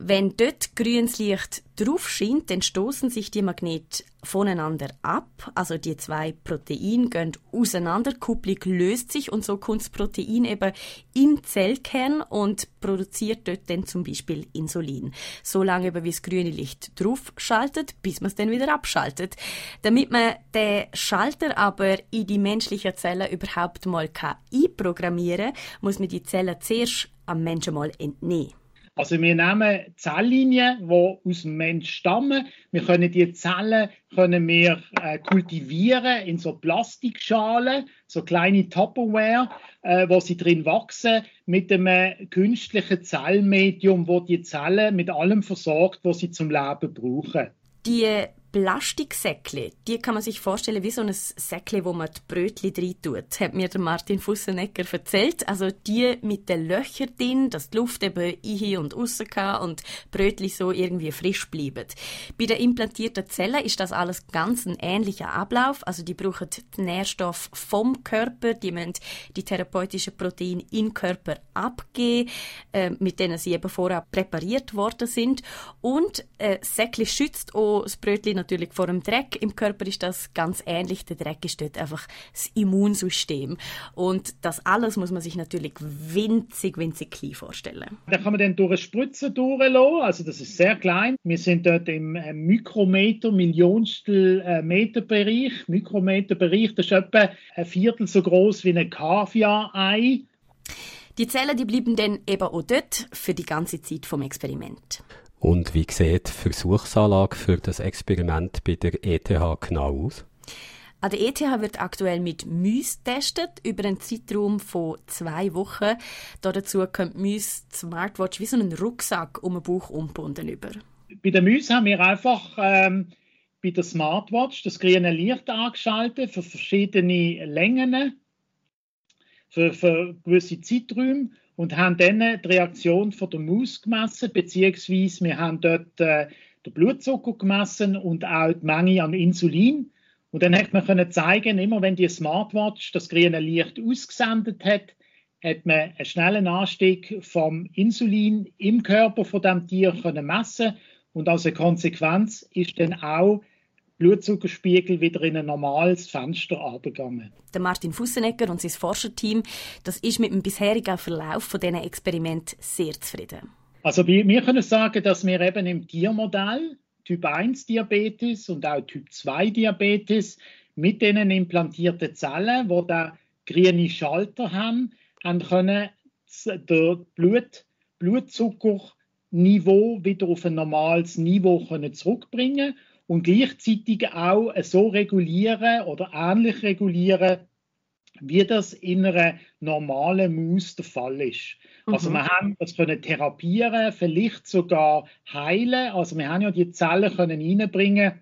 Wenn dort grünes Licht drauf scheint, dann stoßen sich die Magnete voneinander ab. Also die zwei Proteine gehen auseinander, die Kupplung löst sich und so kommt das Protein eben im Zellkern und produziert dort dann zum Beispiel Insulin. So lange, wie das grüne Licht drauf schaltet, bis man es dann wieder abschaltet. Damit man den Schalter aber in die menschlichen Zellen überhaupt mal einprogrammieren kann, muss man die Zellen zuerst am Menschen mal entnehmen. Also wir nehmen Zelllinien, die aus dem Mensch stammen. Wir können die Zellen können wir, äh, kultivieren in so Plastikschalen, so kleine Tupperware, äh, wo sie drin wachsen, mit einem künstlichen Zellmedium, wo die Zellen mit allem versorgt, was sie zum Leben brauchen. Die Plastiksäckle, die kann man sich vorstellen wie so ein Säckle, wo man die Brötchen rein tut, hat mir der Martin Fussenegger erzählt. Also die mit den Löchern drin, dass die Luft eben ein und raus kann und Brötchen so irgendwie frisch bleiben. Bei den implantierten Zellen ist das alles ganz ein ähnlicher Ablauf. Also die brauchen die Nährstoffe vom Körper, die müssen die therapeutischen Proteine im Körper abgeben, äh, mit denen sie eben vorher präpariert worden sind. Und äh, Säckle schützt auch das Brötchen natürlich vor dem Dreck. Im Körper ist das ganz ähnlich. Der Dreck ist dort einfach das Immunsystem. Und das alles muss man sich natürlich winzig, winzig klein vorstellen. Da kann man dann durch eine Spritze durchlassen. Also das ist sehr klein. Wir sind dort im äh, Mikrometer, Millionstel äh, Meter Bereich. Mikrometerbereich, das ist etwa ein Viertel so groß wie ein Kaviar-Ei. Die Zellen die bleiben dann eben auch dort für die ganze Zeit vom Experiment. Und wie sieht die Versuchsanlage für das Experiment bei der ETH genau aus? An der ETH wird aktuell mit Müs getestet, über einen Zeitraum von zwei Wochen. Dazu kommt Müs Smartwatch wie so einen Rucksack um den Bauch umgebunden über. Bei den Müs haben wir einfach ähm, bei der Smartwatch das grüne Licht angeschaltet für verschiedene Längen, für, für gewisse Zeiträume und haben dann die Reaktion von der Maus gemessen, beziehungsweise wir haben dort äh, den Blutzucker gemessen und auch die Menge an Insulin. Und dann hat man können zeigen, immer wenn die Smartwatch das grüne Licht ausgesendet hat, hat man einen schnellen Anstieg vom Insulin im Körper von dem Tier können messen und als Konsequenz ist dann auch Blutzuckerspiegel wieder in ein normales Fenster abgegangen. Der Martin Fussenegger und sein Forscherteam, das ist mit dem bisherigen Verlauf von diesen Experiment sehr zufrieden. Also wir können sagen, dass wir eben im Tiermodell Typ 1 Diabetes und auch Typ 2 Diabetes mit den implantierten Zellen, wo da grüne Schalter haben, haben können der Blut, Blutzuckerniveau wieder auf ein normales Niveau können zurückbringen und gleichzeitig auch so regulieren oder ähnlich regulieren, wie das in einer normalen Maus der Fall ist. Also mhm. Also wir haben das können therapieren, vielleicht sogar heilen. Also wir haben ja die Zellen können reinbringen,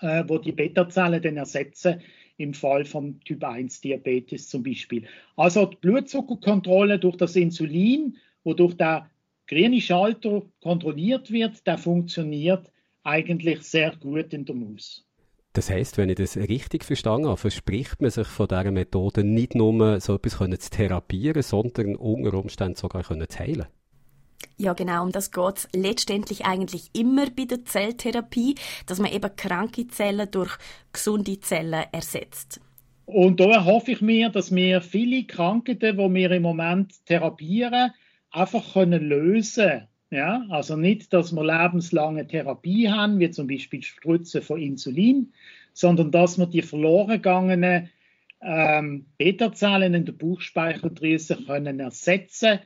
äh, wo die Beta-Zellen dann ersetzen im Fall von Typ 1 Diabetes zum Beispiel. Also die Blutzuckerkontrolle durch das Insulin, wodurch der grüne Schalter kontrolliert wird, der funktioniert eigentlich sehr gut in der Maus. Das heißt, wenn ich das richtig verstanden habe, verspricht man sich von dieser Methode nicht nur so etwas zu therapieren, sondern unter Umständen sogar zu heilen. Ja, genau. Um das geht es letztendlich eigentlich immer bei der Zelltherapie, dass man eben kranke Zellen durch gesunde Zellen ersetzt. Und da hoffe ich mir, dass wir viele Krankheiten, die wir im Moment therapieren, einfach können lösen ja, also nicht, dass wir lebenslange Therapie haben, wie zum Beispiel Spritzen von Insulin, sondern dass wir die verloren gegangenen ähm, Beta-Zellen in der Bauchspeicheldrüse können ersetzen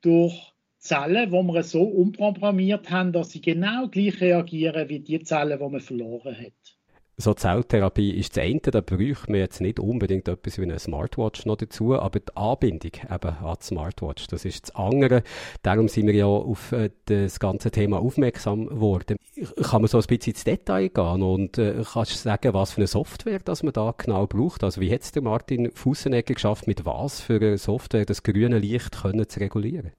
durch Zellen, wo wir so umprogrammiert haben, dass sie genau gleich reagieren wie die Zellen, die man verloren hat. So Zelltherapie ist das eine, da bräuchte man jetzt nicht unbedingt etwas wie eine Smartwatch noch dazu, aber die Anbindung eben an die Smartwatch, das ist das andere. Darum sind wir ja auf äh, das ganze Thema aufmerksam geworden. Kann man so ein bisschen ins Detail gehen und äh, kannst du sagen, was für eine Software das man da genau braucht? Also wie hat es der Martin Fussenegger geschafft, mit was für eine Software das grüne Licht können zu regulieren?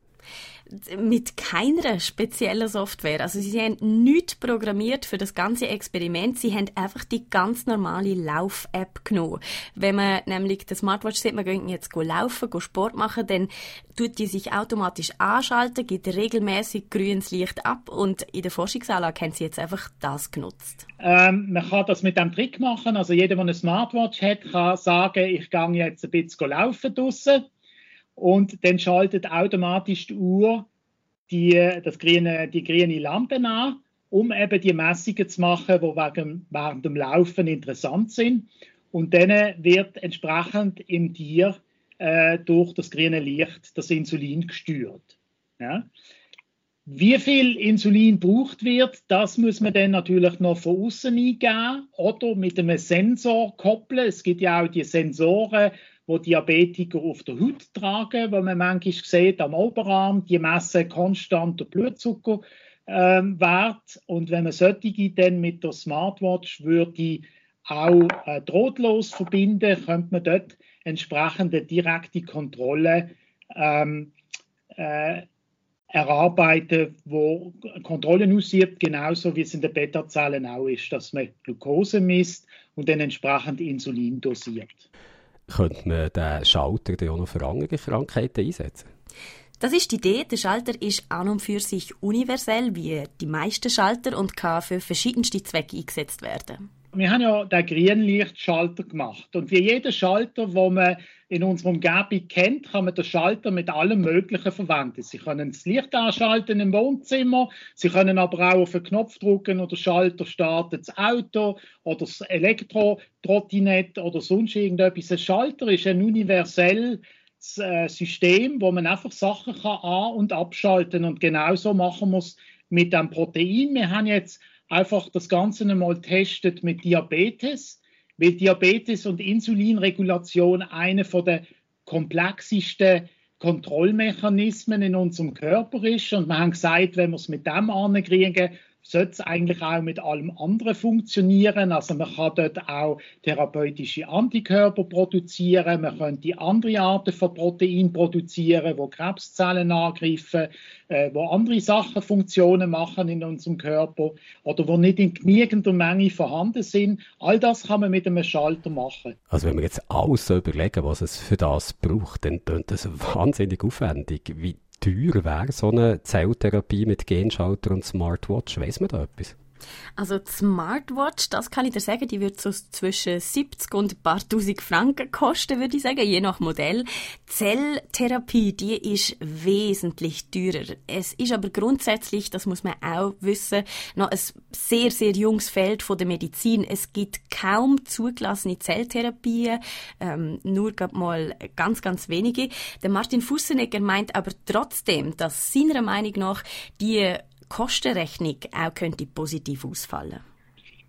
Mit keiner speziellen Software. Also sie haben nichts programmiert für das ganze Experiment. Sie haben einfach die ganz normale Lauf-App genommen. Wenn man nämlich den Smartwatch sieht, man geht jetzt laufen, Sport machen, dann tut die sich automatisch anschalten, gibt regelmäßig grünes Licht ab und in der Forschungsanlage haben sie jetzt einfach das genutzt. Ähm, man kann das mit dem Trick machen. Also jeder, der eine Smartwatch hat, kann sagen, ich gehe jetzt ein bisschen laufen draussen und dann schaltet automatisch die Uhr die, das grüne, die grüne Lampe an, um eben die Messungen zu machen, die wegen, während dem Laufen interessant sind. Und dann wird entsprechend im Tier äh, durch das grüne Licht das Insulin gesteuert. Ja? Wie viel Insulin braucht wird, das muss man dann natürlich noch von außen eingeben oder mit einem Sensor koppeln. Es gibt ja auch die Sensoren, wo Diabetiker auf der Haut tragen, wo man manchmal sieht am Oberarm, die messen konstant den Blutzuckerwert. Ähm, und wenn man solche dann mit der Smartwatch würde auch äh, drahtlos verbinden, könnte man dort entsprechende direkte Kontrolle ähm, äh, erarbeiten, wo Kontrollen aussieht, genauso wie es in den Beta-Zellen auch ist, dass man Glucose misst und dann entsprechend Insulin dosiert könnte man den Schalter auch noch für andere Krankheiten einsetzen? Das ist die Idee. Der Schalter ist an und für sich universell wie die meisten Schalter und kann für verschiedenste Zwecke eingesetzt werden wir haben ja den Grünlichtschalter gemacht. Und wie jeder Schalter, den man in unserer Umgebung kennt, kann man den Schalter mit allem Möglichen verwenden. Sie können das Licht anschalten im Wohnzimmer, Sie können aber auch auf einen Knopf drücken oder Schalter starten das Auto oder das Elektro-Trottinett oder sonst irgendetwas. Ein Schalter ist ein universelles äh, System, wo man einfach Sachen an- und abschalten kann. Und genauso machen wir es mit dem Protein. Wir haben jetzt einfach das Ganze einmal testet mit Diabetes, weil Diabetes und Insulinregulation eine von der komplexesten Kontrollmechanismen in unserem Körper ist. Und wir haben gesagt, wenn wir es mit dem ankriegen, sollte es eigentlich auch mit allem anderen funktionieren. Also man kann dort auch therapeutische Antikörper produzieren, man könnte andere Arten von Protein produzieren, wo Krebszellen angreifen, äh, wo andere Sachen Funktionen machen in unserem Körper oder wo nicht in genügender Menge vorhanden sind. All das kann man mit einem Schalter machen. Also wenn wir jetzt alles so überlegen, was es für das braucht, dann klingt das wahnsinnig aufwendig. Wie teuer wäre so eine Zelltherapie mit Genschalter und Smartwatch? Weiß man da etwas? Also die Smartwatch, das kann ich dir sagen, die wird so zwischen 70 und ein paar tausend Franken kosten, würde ich sagen, je nach Modell. Zelltherapie, die ist wesentlich teurer. Es ist aber grundsätzlich, das muss man auch wissen, noch ein sehr, sehr junges Feld von der Medizin. Es gibt kaum zugelassene Zelltherapien, ähm, nur mal ganz, ganz wenige. Der Martin Fussenegger meint aber trotzdem, dass seiner Meinung nach die Kostenrechnung auch könnte positiv ausfallen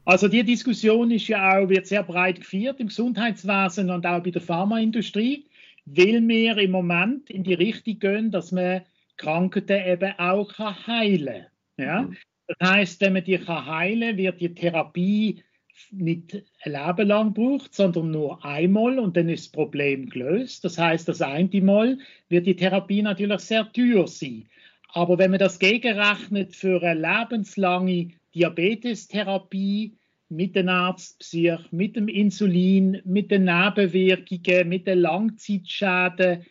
also die Diskussion ist ja auch, wird sehr breit geführt im Gesundheitswesen und auch bei der Pharmaindustrie, weil wir im Moment in die Richtung gehen, dass man Krankheiten eben auch heilen kann. Ja? Mhm. Das heißt, wenn man die kann heilen wird die Therapie nicht ein Leben lang braucht, sondern nur einmal und dann ist das Problem gelöst. Das heißt, das eine Mal wird die Therapie natürlich sehr teuer sein. Aber wenn man das gegenrechnet für eine lebenslange Diabetestherapie mit den Arztpsych, mit dem Insulin, mit den Nebenwirkungen, mit den Langzeitschäden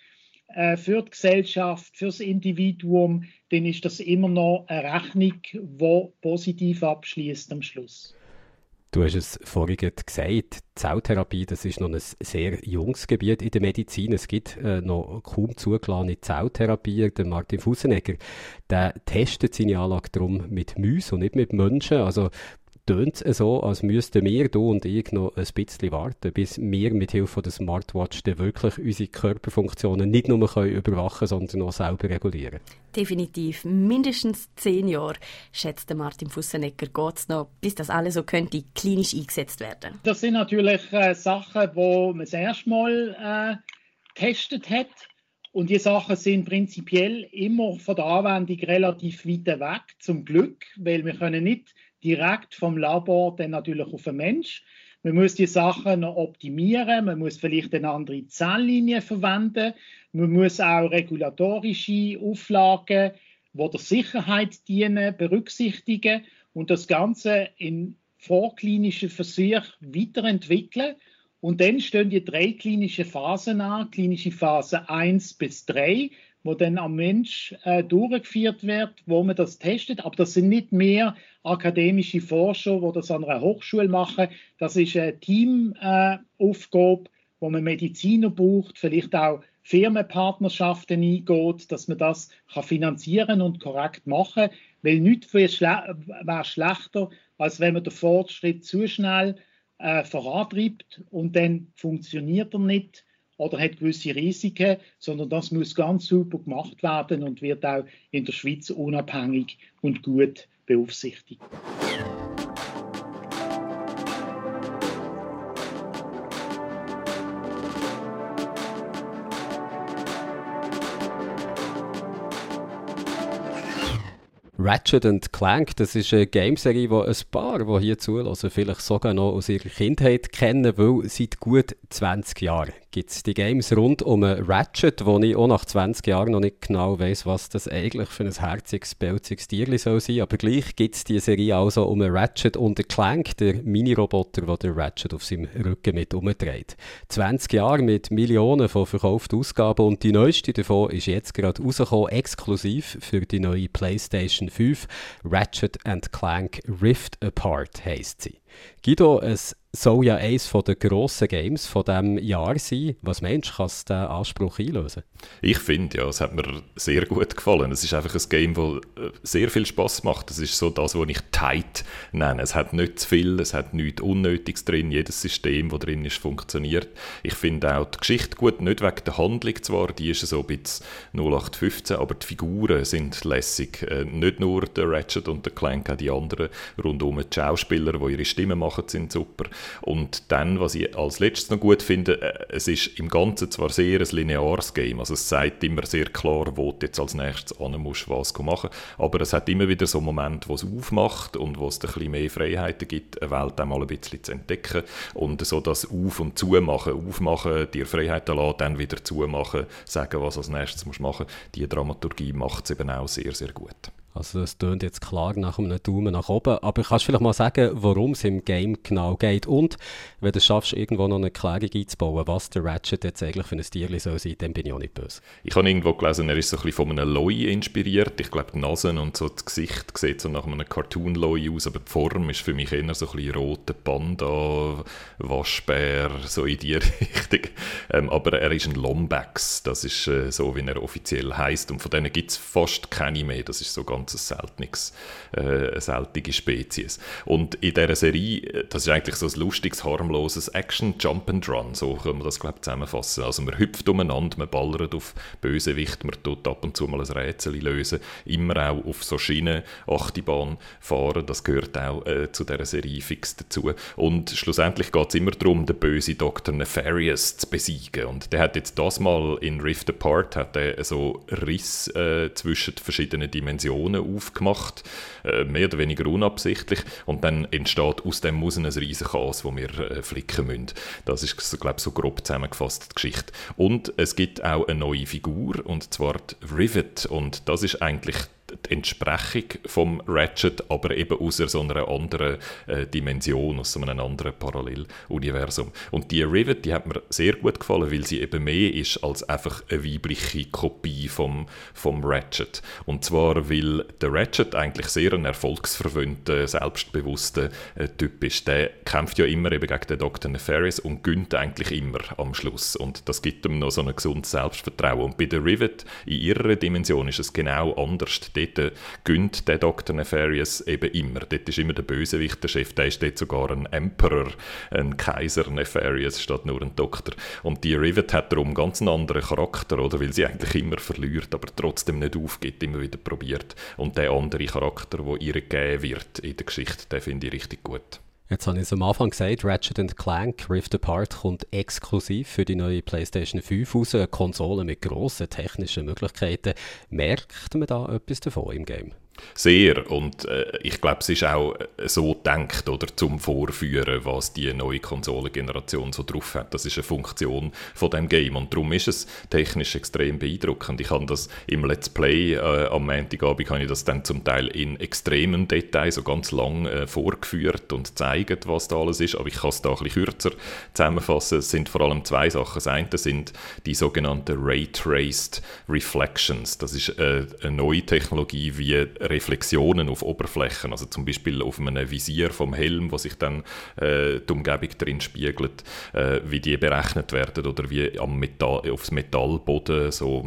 äh, für die Gesellschaft, für das Individuum, dann ist das immer noch eine Rechnung, die positiv abschließt am Schluss. Du hast es vorhin gesagt, Zelltherapie, das ist noch ein sehr junges Gebiet in der Medizin. Es gibt äh, noch kaum zugelassene Zelltherapie. Der Martin Fussenegger, der testet seine Anlage darum mit Mäusen und nicht mit Menschen. Also tönt es so, als müssten wir, du und ich, noch ein bisschen warten, bis wir mit Hilfe der Smartwatch dann wirklich unsere Körperfunktionen nicht nur können überwachen sondern auch selber regulieren Definitiv. Mindestens zehn Jahre, schätzt Martin Fussenegger, geht es noch, bis das alles so könnte klinisch eingesetzt werden. Das sind natürlich äh, Sachen, die man das erste Mal äh, getestet hat. Und die Sachen sind prinzipiell immer von der Anwendung relativ weit weg, zum Glück, weil wir können nicht direkt vom Labor dann natürlich auf den Mensch. Man muss die Sachen noch optimieren, man muss vielleicht eine andere Zelllinie verwenden, man muss auch regulatorische Auflagen, die der Sicherheit dienen, berücksichtigen und das Ganze in vorklinischen Versuchen weiterentwickeln. Und dann stehen die drei klinischen Phasen an, klinische Phase 1 bis 3, wo dann am Mensch äh, durchgeführt wird, wo man das testet. Aber das sind nicht mehr akademische Forscher, die das an einer Hochschule machen. Das ist eine Teamaufgabe, äh, wo man Mediziner braucht, vielleicht auch Firmenpartnerschaften eingeht, dass man das kann finanzieren und korrekt machen kann. Weil nichts wäre schle schlechter, als wenn man den Fortschritt zu schnell äh, vorantreibt und dann funktioniert er nicht oder hat gewisse Risiken, sondern das muss ganz super gemacht werden und wird auch in der Schweiz unabhängig und gut beaufsichtigt. Ratchet Clank, das ist eine Gameserie, die ein paar, die hier zulassen, vielleicht sogar noch aus ihrer Kindheit kennen, weil seit gut 20 Jahren gibt es die Games rund um Ratchet, wo ich auch nach 20 Jahren noch nicht genau weiß, was das eigentlich für ein herziges, belziges Tier soll sein. Aber gleich gibt es die Serie also um Ratchet und Clank, der Mini-Roboter, der der Ratchet auf seinem Rücken mit umdreht. 20 Jahre mit Millionen von verkauften Ausgaben und die neueste davon ist jetzt gerade rausgekommen, exklusiv für die neue PlayStation 5. Ratchet Clank Rift Apart heisst sie. Guido, es soll ja eines der grossen Games von diesem Jahr sein. Was meinst du, kann es diesen Anspruch einlösen? Ich finde, ja, es hat mir sehr gut gefallen. Es ist einfach ein Game, das äh, sehr viel Spaß macht. Es ist so das, was ich tight nenne. Es hat nicht zu viel, es hat nichts Unnötiges drin. Jedes System, das drin ist, funktioniert. Ich finde auch die Geschichte gut, nicht wegen der Handlung zwar, die ist so ein bisschen 0815, aber die Figuren sind lässig. Äh, nicht nur der Ratchet und der Clank, auch die anderen rundum. Die Schauspieler, die ihre Stimme machen, sind super. Und dann, was ich als letztes noch gut finde, äh, es ist im Ganzen zwar sehr ein lineares Game, also es sagt immer sehr klar, wo du jetzt als nächstes an musst, was machen. Aber es hat immer wieder so Momente, wo es aufmacht und wo es ein bisschen mehr Freiheiten gibt, eine Welt einmal ein bisschen zu entdecken. Und so das Auf- und Zumachen, aufmachen, dir Freiheiten lassen, dann wieder zumachen, sagen, was als nächstes musst machen, die Dramaturgie macht es eben auch sehr, sehr gut. Also es tönt jetzt klar nach einem Daumen nach oben, aber kannst du vielleicht mal sagen, worum es im Game genau geht und wenn du es schaffst, irgendwo noch eine Klärung einzubauen, was der Ratchet jetzt eigentlich für ein Tier soll sein, dann bin ich auch nicht böse. Ich habe irgendwo gelesen, er ist so ein bisschen von einem Loi inspiriert. Ich glaube, die Nase und so das Gesicht sieht so nach einem Cartoon-Loi aus, aber die Form ist für mich eher so ein bisschen roter Panda, Waschbär, so in die Richtung. Ähm, aber er ist ein Lombax, das ist äh, so, wie er offiziell heißt und von denen gibt es fast keine mehr. Das ist so ganz ganz seltenes, äh, seltene Spezies. Und in dieser Serie, äh, das ist eigentlich so ein lustiges, harmloses Action Jump and Run, so können wir das glaube zusammenfassen. Also man hüpft umeinander, man ballert auf Bösewicht, man tut ab und zu mal ein Rätsel lösen, immer auch auf so Schienen, Achtibahn fahren, das gehört auch äh, zu dieser Serie fix dazu. Und schlussendlich geht es immer darum, den bösen Dr. Nefarious zu besiegen. Und der hat jetzt das mal in Rift Apart hat er so Riss äh, zwischen verschiedenen Dimensionen aufgemacht, äh, mehr oder weniger unabsichtlich. Und dann entsteht aus dem muss ein riesiges Chaos, das wir äh, flicken müssen. Das ist, glaube ich, so grob zusammengefasst die Geschichte. Und es gibt auch eine neue Figur, und zwar die Rivet. Und das ist eigentlich die Entsprechung vom Ratchet, aber eben aus so einer anderen äh, Dimension, aus so einem anderen Paralleluniversum. Und die Rivet, die hat mir sehr gut gefallen, weil sie eben mehr ist als einfach eine weibliche Kopie vom, vom Ratchet. Und zwar, weil der Ratchet eigentlich sehr ein erfolgsverwöhnter, selbstbewusster äh, Typ ist. Der kämpft ja immer eben gegen den Dr. Nefarious und gönnt eigentlich immer am Schluss. Und das gibt ihm noch so ein gesundes Selbstvertrauen. Und bei der Rivet, in ihrer Dimension, ist es genau anders dort gönnt der Dr. Nefarious eben immer. Dort ist immer der Bösewicht, der Chef, der ist dort sogar ein Emperor, ein Kaiser Nefarious, statt nur ein Doktor. Und die Rivet hat darum ganz einen anderen Charakter, oder? Weil sie eigentlich immer verliert, aber trotzdem nicht aufgibt, immer wieder probiert. Und der andere Charakter, der ihr gegeben wird in der Geschichte, den finde ich richtig gut. Jetzt habe ich es am Anfang gesagt, Ratchet Clank Rift Apart kommt exklusiv für die neue PlayStation 5 raus, eine Konsole mit grossen technischen Möglichkeiten. Merkt man da etwas davon im Game? Sehr. Und äh, ich glaube, es ist auch äh, so gedacht, oder, zum Vorführen, was die neue Konsolengeneration so drauf hat. Das ist eine Funktion von dem Game. Und darum ist es technisch extrem beeindruckend. Ich habe das im Let's Play äh, am Montagabend, habe ich das dann zum Teil in extremen Details so ganz lang äh, vorgeführt und gezeigt, was da alles ist. Aber ich kann es da ein bisschen kürzer zusammenfassen. Es sind vor allem zwei Sachen. Das eine sind die sogenannten Ray Traced Reflections. Das ist äh, eine neue Technologie, wie Reflexionen auf Oberflächen, also zum Beispiel auf einem Visier vom Helm, wo sich dann äh, die Umgebung drin spiegelt, äh, wie die berechnet werden oder wie am Metall, aufs Metallboden so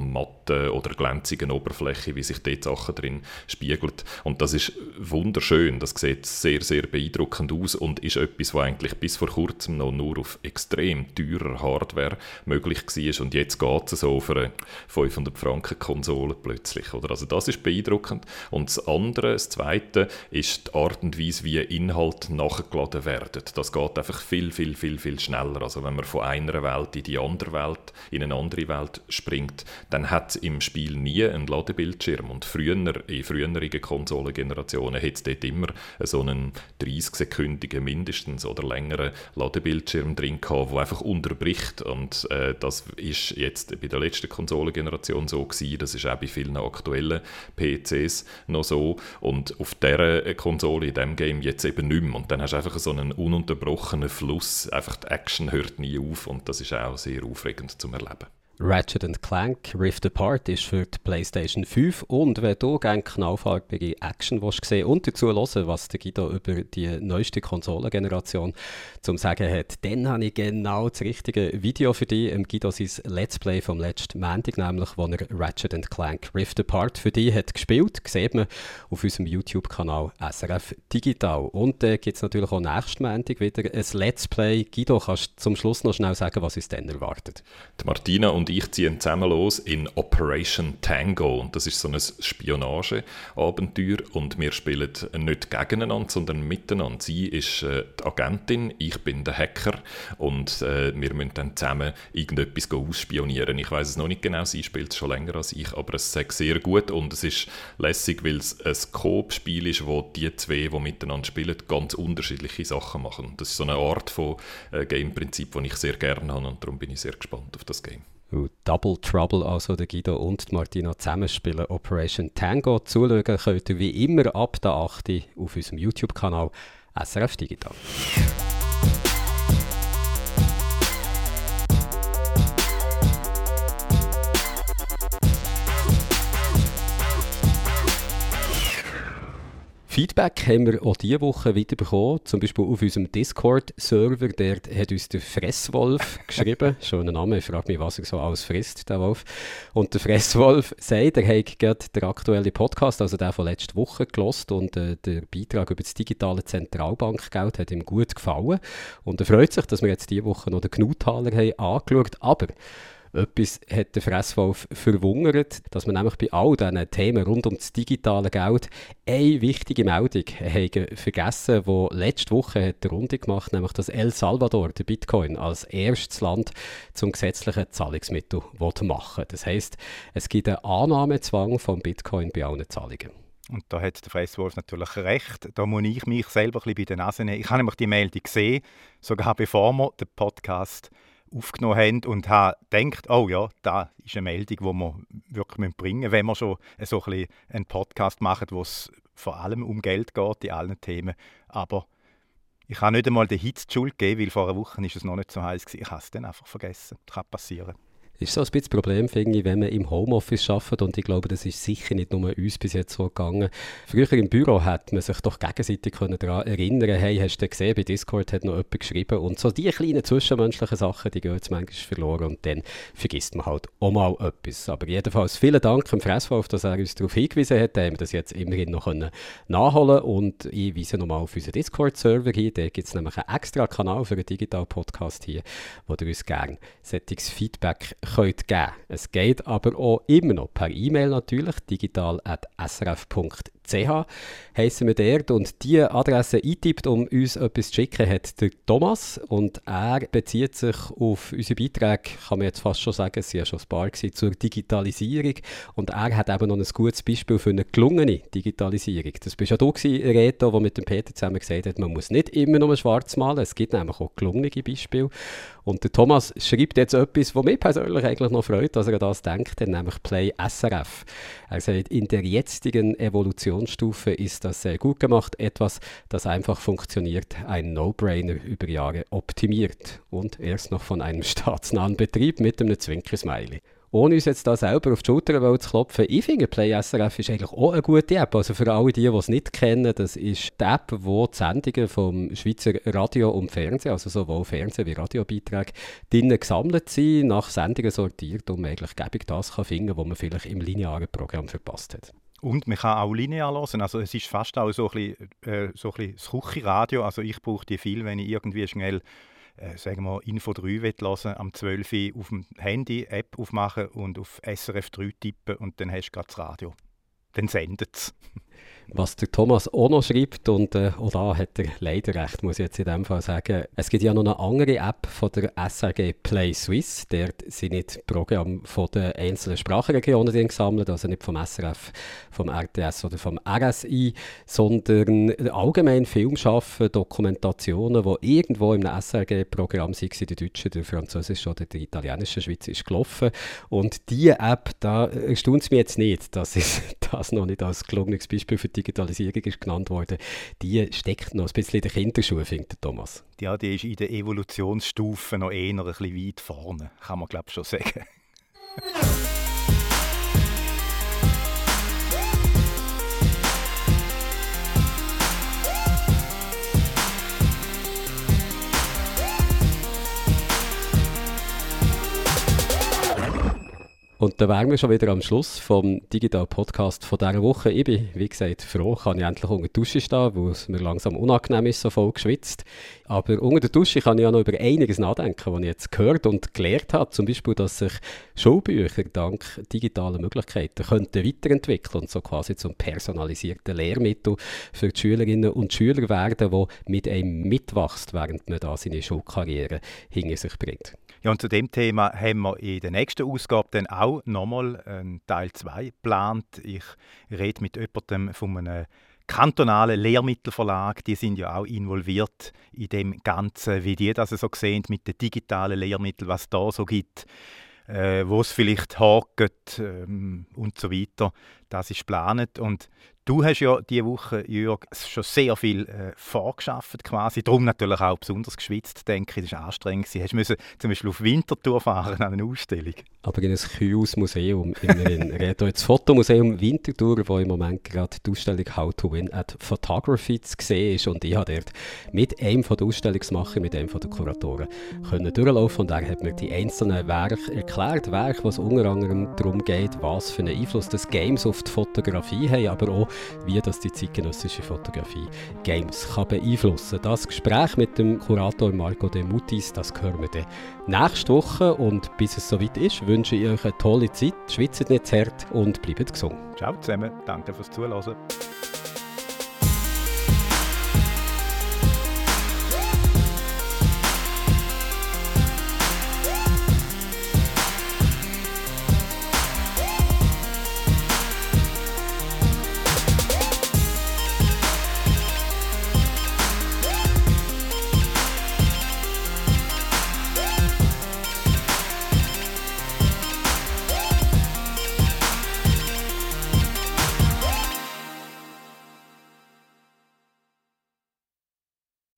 matte oder glänzige Oberfläche, wie sich dort Sachen drin spiegelt. Und das ist wunderschön, das sieht sehr, sehr beeindruckend aus und ist etwas, was eigentlich bis vor kurzem noch nur auf extrem teurer Hardware möglich war und jetzt geht es so auf eine 500 Franken Konsole plötzlich. Oder? Also das ist beeindruckend und das andere, das zweite, ist die Art und Weise, wie Inhalte nachgeladen werden. Das geht einfach viel, viel, viel, viel schneller. Also wenn man von einer Welt in die andere Welt, in eine andere Welt springt, dann hat es im Spiel nie einen Ladebildschirm. Und früher, in früheren Konsolengenerationen hat es dort immer so einen 30-sekündigen mindestens oder längeren Ladebildschirm drin gehabt, der einfach unterbricht. Und äh, das ist jetzt bei der letzten Konsolengeneration so gewesen. Das ist auch bei vielen aktuellen PCs noch so und auf dieser Konsole, in diesem Game jetzt eben nicht mehr. Und dann hast du einfach so einen ununterbrochenen Fluss, einfach die Action hört nie auf und das ist auch sehr aufregend zum Erleben. Ratchet Clank Rift Apart ist für die PlayStation 5 und wenn du gerne knallfarbige Action willst sehen und dazu hören, was der Guido über die neueste Konsolengeneration zum sagen hat, dann habe ich genau das richtige Video für dich. Im Guido sein Let's Play vom letzten Montag, nämlich wo er Ratchet Clank Rift Apart für dich hat gespielt. Sieht man auf unserem YouTube-Kanal SRF Digital. Und dann äh, gibt es natürlich auch nächsten Montag wieder ein Let's Play. Guido, kannst du zum Schluss noch schnell sagen, was uns denn erwartet? Die Martina und ich ziehen zusammen los in Operation Tango. Und das ist so ein Spionageabenteuer. Und wir spielen nicht gegeneinander, sondern miteinander. Sie ist äh, die Agentin, ich bin der Hacker. Und äh, wir müssen dann zusammen irgendetwas ausspionieren. Ich weiß es noch nicht genau, sie spielt es schon länger als ich, aber es sagt sehr gut. Und es ist lässig, weil es ein Coop-Spiel ist, wo die zwei, die miteinander spielen, ganz unterschiedliche Sachen machen. Das ist so eine Art von äh, Game-Prinzip, das ich sehr gerne habe. Und darum bin ich sehr gespannt auf das Game. Double Trouble, also der Guido und die Martina zusammenspielen, Operation Tango. Zuschauen könnt ihr wie immer ab der 8. auf unserem YouTube-Kanal SRF Digital. Feedback haben wir auch diese Woche wieder bekommen, zum Beispiel auf unserem Discord-Server. Der hat uns der Fresswolf geschrieben. Schöner Name, ich frage mich, was er so alles frisst, der Wolf. Und der Fresswolf sagt, er hat gerade den aktuellen Podcast, also der von letzter Woche, gelost und äh, der Beitrag über das digitale Zentralbankgeld hat ihm gut gefallen. Und er freut sich, dass wir jetzt diese Woche noch den Gnutaler haben angeschaut haben. Etwas hat der Fresswolf verwundert, dass man nämlich bei all diesen Themen rund um das digitale Geld eine wichtige Meldung haben vergessen, die letzte Woche hat die Runde gemacht, nämlich dass El Salvador der Bitcoin als erstes Land zum gesetzlichen Zahlungsmittel machen Das heißt, es gibt einen Annahmezwang von Bitcoin bei allen Zahlungen. Und da hat der Fresswolf natürlich recht. Da muss ich mich selber ein bisschen bei den Nase nehmen. Ich habe nämlich die Meldung gesehen, sogar bevor wir den Podcast aufgenommen haben und habe gedacht, oh ja, da ist eine Meldung, die wir wirklich bringen müssen, wenn wir schon so ein einen Podcast machen, wo es vor allem um Geld geht, in allen Themen. Aber ich habe nicht einmal den Hit die Schuld gegeben, weil vor einer Woche ist es noch nicht so heiß war. Ich habe es dann einfach vergessen. Das kann passieren ist so ein bisschen das Problem, finde ich, wenn man im Homeoffice arbeitet und ich glaube, das ist sicher nicht nur uns bis jetzt so gegangen. Früher im Büro hat man sich doch gegenseitig daran erinnern hey, hast du gesehen, bei Discord hat noch jemand geschrieben und so die kleinen zwischenmenschlichen Sachen, die gehen jetzt manchmal verloren und dann vergisst man halt auch mal etwas. Aber jedenfalls vielen Dank dem Fresswolf, dass er uns darauf hingewiesen hat, da haben wir das jetzt immerhin noch können nachholen und ich weise nochmal auf unseren Discord-Server hin, da gibt es nämlich einen extra Kanal für einen Digital-Podcast hier, wo ihr uns gerne solches Feedback könnt geben. Es geht aber auch immer noch per E-Mail natürlich, digital.srf.ch heissen wir dort. Und diese Adresse eintippt, um uns etwas zu schicken, hat der Thomas. Und er bezieht sich auf unsere Beiträge, kann man jetzt fast schon sagen, es war ja schon ein paar gewesen, zur Digitalisierung. Und er hat eben noch ein gutes Beispiel für eine gelungene Digitalisierung. Das bist ja du gewesen, Reto, der mit dem Peter zusammen gesagt hat, man muss nicht immer nur schwarz malen, es gibt nämlich auch gelungene Beispiele. Und der Thomas schreibt jetzt etwas, was mich persönlich eigentlich noch freut, dass er das denkt, nämlich Play SRF. Er sagt, in der jetzigen Evolutionsstufe ist das sehr gut gemacht, etwas, das einfach funktioniert, ein No-Brainer über Jahre optimiert und erst noch von einem staatsnahen Betrieb mit einem Zwinkersmiley ohne uns jetzt da selber auf die Schulter zu klopfen, ich finde Play SRF ist eigentlich auch eine gute App. Also für alle die, die es nicht kennen, das ist die App, wo die Sendungen vom Schweizer Radio und Fernsehen, also sowohl Fernsehen wie Radiobeiträge, drinnen gesammelt sind, nach Sendungen sortiert und man eigentlich gäbig das kann finden, was man vielleicht im linearen Programm verpasst hat. Und man kann auch linear hören. Also es ist fast auch so ein bisschen, äh, so ein bisschen das Küchenradio. Also ich brauche die viel, wenn ich irgendwie schnell äh, sagen wir, Info 3 hören am 12 Uhr auf dem Handy App aufmachen und auf SRF 3 tippen und dann hast du gerade das Radio. Dann sendet es. was der Thomas auch noch schreibt, und äh, auch da hat er leider recht, muss ich jetzt in dem Fall sagen. Es gibt ja noch eine andere App von der SRG Play Swiss. Dort sind nicht Programme von den einzelnen Sprachregionen drin gesammelt, also nicht vom SRF, vom RTS oder vom RSI, sondern allgemein Filmschaffen, Dokumentationen, die irgendwo im SRG-Programm sind, der deutsche, der französische oder der italienische Schweiz ist gelaufen. Und diese App, da erstaunt es mich jetzt nicht, dass es das noch nicht als gelungenes Beispiel für die Digitalisierung ist genannt worden, die steckt noch ein bisschen in den Kinderschuhen, findet Thomas. Ja, die ist in der Evolutionsstufe noch eher ein bisschen weit vorne, kann man glaube ich schon sagen. Und da wären wir schon wieder am Schluss vom Digital Podcast von dieser Woche. Ich bin, wie gesagt, froh, kann ich endlich unter der Dusche stehen, weil es mir langsam unangenehm ist, so voll geschwitzt. Aber unter der Dusche kann ich ja noch über einiges nachdenken, was ich jetzt gehört und gelernt habe. Zum Beispiel, dass sich Schulbücher dank digitaler Möglichkeiten könnten weiterentwickeln und so quasi zum personalisierten Lehrmittel für die Schülerinnen und Schüler werden, wo mit einem mitwächst, während man da seine Schulkarriere hinter sich bringt. Ja, und zu dem Thema haben wir in der nächsten Ausgabe dann auch nochmal einen Teil 2 geplant. Ich rede mit jemandem von einem kantonalen Lehrmittelverlag, die sind ja auch involviert in dem Ganzen, wie die das so sehen mit den digitalen Lehrmitteln, was da so gibt, äh, wo es vielleicht hakt ähm, und so weiter. Das ist geplant und Du hast ja diese Woche, Jörg, schon sehr viel äh, vorgeschafft quasi. Darum natürlich auch besonders geschwitzt, denke ich. Das war anstrengend. Du musst zum Beispiel auf Wintertour fahren an eine Ausstellung. Aber in ein kühles Museum. Wir reden das Fotomuseum Winterthur, wo im Moment gerade die Ausstellung How to Win at Photography zu sehen ist. Und ich habe dort mit einem der Ausstellungsmacher, mit einem der Kuratoren, können durchlaufen und er hat mir die einzelnen Werke erklärt. Werke, was unter anderem darum geht, was für einen Einfluss das Games auf die Fotografie haben, aber auch wie das die zeitgenössische Fotografie Games kann beeinflussen kann. Das Gespräch mit dem Kurator Marco de Mutis, das hören wir dann nächste Woche und bis es soweit ist, wünsche ich euch eine tolle Zeit, schwitzt nicht zart und bleibt gesund. Ciao zusammen, danke fürs Zuhören.